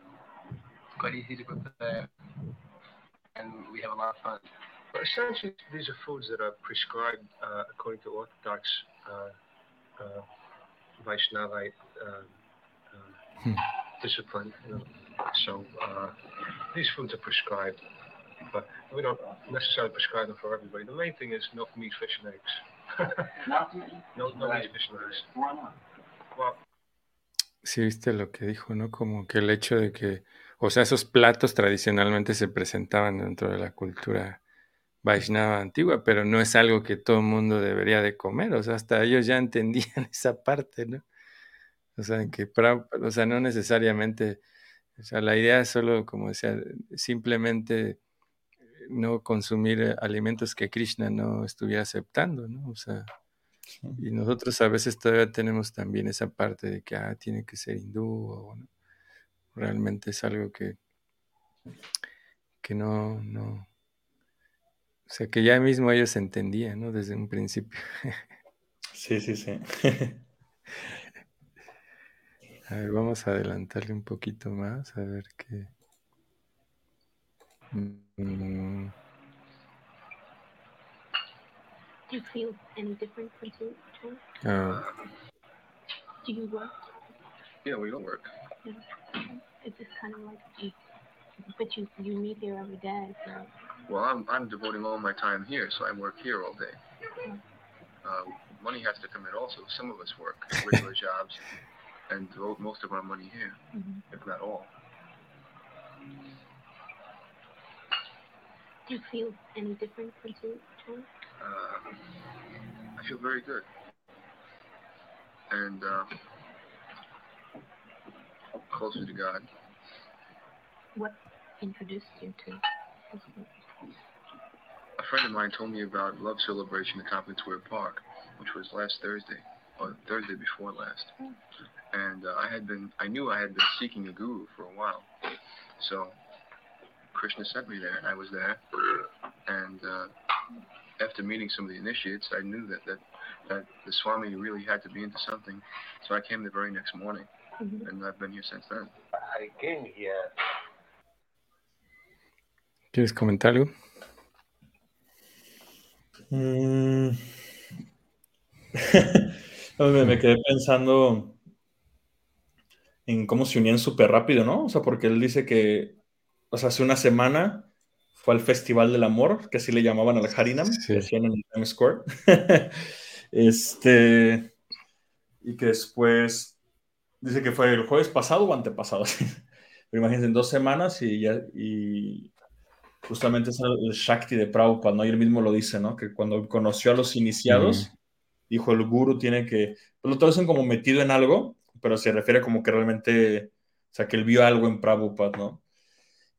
It's quite easy to prepare. And we have a lot of fun. But essentially, these are foods that are prescribed uh, according to Orthodox uh, uh, Vaishnavite uh, uh, hmm. Discipline. You know? So uh, these foods are prescribed, but we don't necessarily prescribe them for everybody. The main thing is no meat, fish, and eggs. no, no meat, fish, and eggs. Why not? Well, Sí, viste lo que dijo, ¿no? Como que el hecho de que, o sea, esos platos tradicionalmente se presentaban dentro de la cultura Vaishnava antigua, pero no es algo que todo el mundo debería de comer, o sea, hasta ellos ya entendían esa parte, ¿no? O sea, que, o sea, no necesariamente, o sea, la idea es solo, como decía, simplemente no consumir alimentos que Krishna no estuviera aceptando, ¿no? O sea, y nosotros a veces todavía tenemos también esa parte de que, ah, tiene que ser hindú, o ¿no? realmente es algo que, que no, no, o sea, que ya mismo ellos entendían, ¿no? Desde un principio. Sí, sí, sí. A ver, vamos a adelantarle un poquito más, a ver qué. Mm. Do you feel any different from you? Uh, Do you work? Yeah, we don't work. Yeah. It's just kind of like, but you you meet here every day, so. Well, I'm, I'm devoting all my time here, so I work here all day. Uh, money has to come in also. Some of us work regular jobs and devote most of our money here, mm-hmm. if not all. Do you feel any different from two? Uh, I feel very good. And uh, closer to God. What introduced you to a friend of mine told me about Love Celebration at Tompkins Square Park, which was last Thursday, or Thursday before last. And uh, I had been, I knew I had been seeking a guru for a while. So Krishna sent me there, and I was there. And uh, after meeting some of the initiates, I knew that, that, that the Swami really had to be into something. So I came the very next morning, mm-hmm. and I've been here since then. I came here. ¿Quieres comentar algo? Mm. me, quedé pensando en cómo se unían súper rápido, ¿no? O sea, porque él dice que, o sea, hace una semana fue al Festival del Amor, que así le llamaban al Harinam, que hacían en el Times Square. este, y que después, dice que fue el jueves pasado o antepasado, pero imagínense, en dos semanas y ya, y justamente es el Shakti de Prabhupada, ¿no? Y él mismo lo dice, ¿no? Que cuando conoció a los iniciados, dijo, el guru tiene que, pues lo traducen como metido en algo, pero se refiere como que realmente O sea, que él vio algo en Prabhupada, ¿no?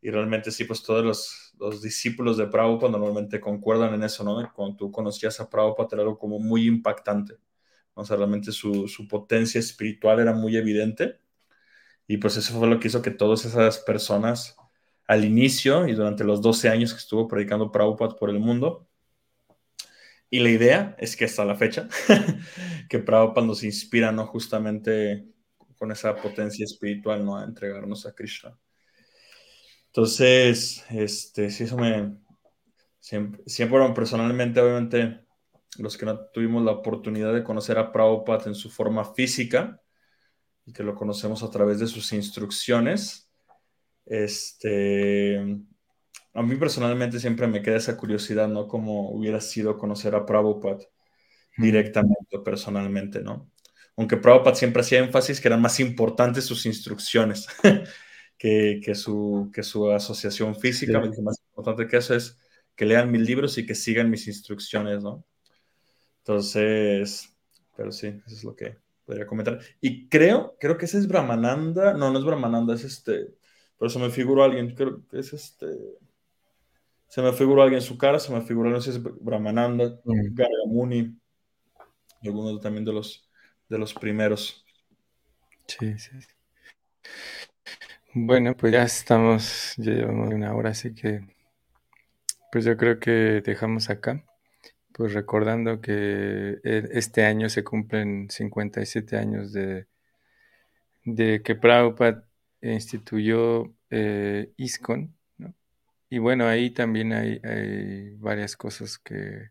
Y realmente sí, pues todos los, los discípulos de Prabhupada normalmente concuerdan en eso, ¿no? Cuando tú conocías a Prabhupada era algo como muy impactante. O sea, realmente su, su potencia espiritual era muy evidente. Y pues eso fue lo que hizo que todas esas personas al inicio y durante los 12 años que estuvo predicando Prabhupada por el mundo, y la idea es que hasta la fecha, que Prabhupada nos inspira, ¿no? Justamente con esa potencia espiritual, ¿no? A entregarnos a Krishna. Entonces, este, sí, eso me... Siempre, siempre personalmente, obviamente, los que no tuvimos la oportunidad de conocer a Prabhupada en su forma física y que lo conocemos a través de sus instrucciones, este, a mí personalmente siempre me queda esa curiosidad, ¿no? Como hubiera sido conocer a Prabhupada directamente personalmente, ¿no? Aunque Prabhupada siempre hacía énfasis que eran más importantes sus instrucciones que, que, su, que su asociación física. más importante que eso es que lean mis libros y que sigan mis instrucciones, ¿no? Entonces, pero sí, eso es lo que podría comentar. Y creo, creo que ese es Brahmananda. No, no es Brahmananda, es este. Por eso me figuro alguien, creo que es este se me figuró alguien en su cara, se me figuró, no sé si es Brahmananda, mm. Gargamuni, algunos también de los, de los primeros. Sí, sí. Bueno, pues ya estamos, ya llevamos una hora, así que pues yo creo que dejamos acá, pues recordando que e, este año se cumplen 57 años de, de que Prabhupada instituyó eh, ISKCON, y bueno, ahí también hay, varias cosas que,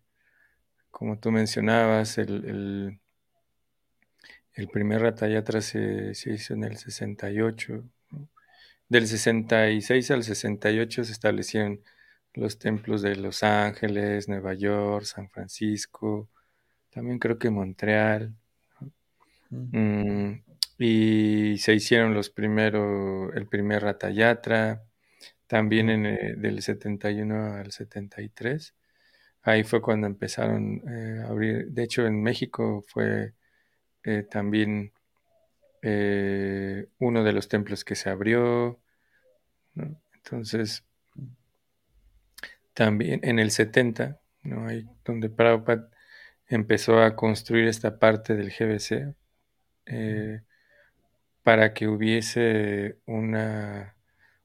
como tú mencionabas, el, primer Ratayatra se, se, hizo en el 68. Del 66 al 68 se establecieron los templos de Los Ángeles, Nueva York, San Francisco, también creo que Montreal. Mm, y se hicieron los primeros, el primer Ratayatra también en, eh, del 71 al 73. Ahí fue cuando empezaron eh, a abrir, de hecho en México fue eh, también uno de los templos que se abrió. Entonces, también en el 70, ¿no? Ahí donde Prabhupada empezó a construir esta parte del GBC para que hubiese una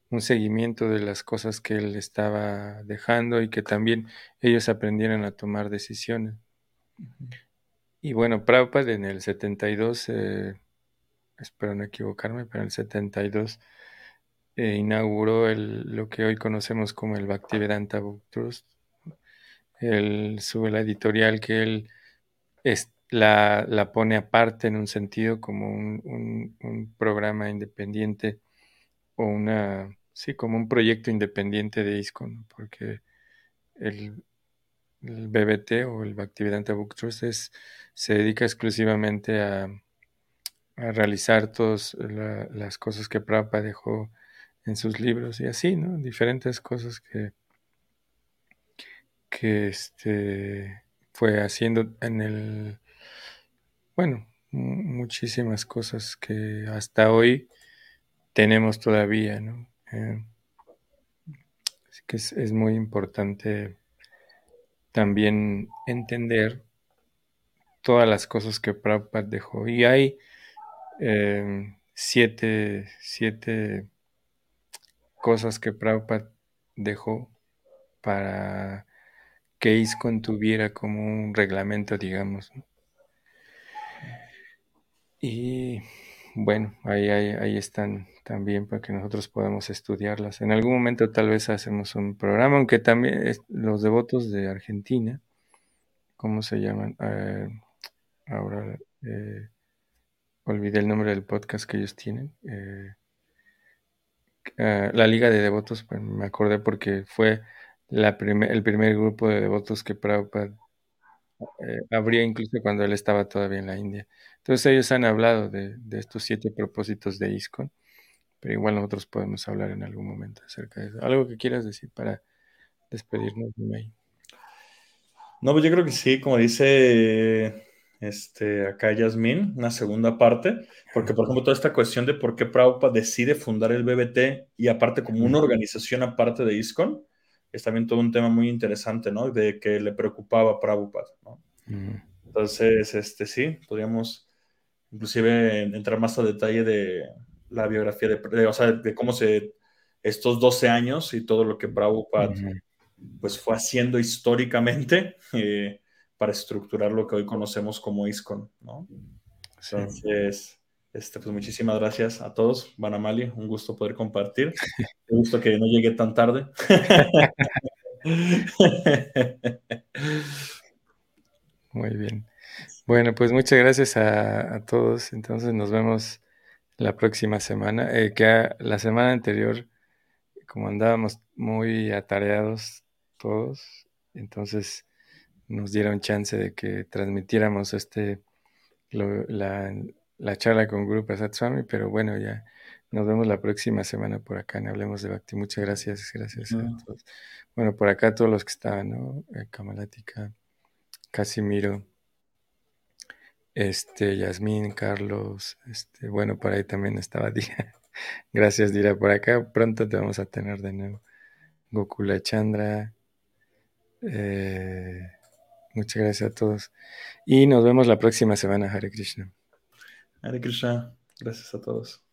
un seguimiento de las cosas que él estaba dejando y que también ellos aprendieran a tomar decisiones. Y bueno, Prabhupada en el 72, eh, espero no equivocarme, pero en el 72 eh, inauguró el, lo que hoy conocemos como el Bhaktivedanta Book Trust. Él sube la editorial que él es, la, la, pone aparte en un sentido como un, un programa independiente o una, sí, como un proyecto independiente de ISCON, porque el, BBT o el Bhaktivedanta Book Trust es, se dedica exclusivamente a, a realizar todas las cosas que Prabhupada dejó en sus libros y así, ¿no? Diferentes cosas que, que este, fue haciendo en el, bueno, muchísimas cosas que hasta hoy tenemos todavía, ¿no? Eh, así que es, muy importante también entender todas las cosas que Prabhupada dejó. Y hay eh, siete, siete cosas que Prabhupada dejó para que ISKCON tuviera como un reglamento, digamos. Y bueno, ahí, ahí, están también para que nosotros podamos estudiarlas. En algún momento tal vez hacemos un programa, aunque también los devotos de Argentina, ¿cómo se llaman? Eh, ahora eh, olvidé el nombre del podcast que ellos tienen. Eh, ah, la Liga de Devotos, me acordé porque fue la el primer grupo de devotos que Prabhupada habría incluso cuando él estaba todavía en la India. Entonces ellos han hablado de, estos siete propósitos de ISKCON, pero igual nosotros podemos hablar en algún momento acerca de eso. ¿Algo que quieras decir para despedirnos de ahí? No, pues yo creo que sí, como dice este, acá Yasmin, una segunda parte, porque por ejemplo toda esta cuestión de por qué Prabhupada decide fundar el BBT y aparte como una organización aparte de ISKCON, es también todo un tema muy interesante, ¿no? De que le preocupaba a Prabhupada, ¿no? Entonces, este, sí, podríamos inclusive entrar más a detalle de la biografía de, o sea, de cómo se, estos 12 años y todo lo que Prabhupada pues fue haciendo históricamente eh, para estructurar lo que hoy conocemos como ISKCON, ¿no? Entonces, este, pues muchísimas gracias a todos. Banamali, un gusto poder compartir. Un gusto que no llegue tan tarde. Muy bien. Bueno, pues muchas gracias a, todos. Entonces nos vemos la próxima semana. Eh, que la semana anterior, como andábamos muy atareados todos, entonces nos dieron chance de que transmitiéramos este la, charla con Grupo Satswami, pero bueno, ya nos vemos la próxima semana por acá en Hablemos de Bhakti. Muchas gracias, gracias a todos. Bueno, por acá todos los que estaban, ¿no? Eh, Kamalática, Casimiro este, Yasmín, Carlos, este, bueno, por ahí también estaba Dira. Gracias, Dira, por acá pronto te vamos a tener de nuevo. Gokula Chandra. Eh, muchas gracias a todos. Y nos vemos la próxima semana, Hare Krishna. Hare Krishna. Gracias a todos.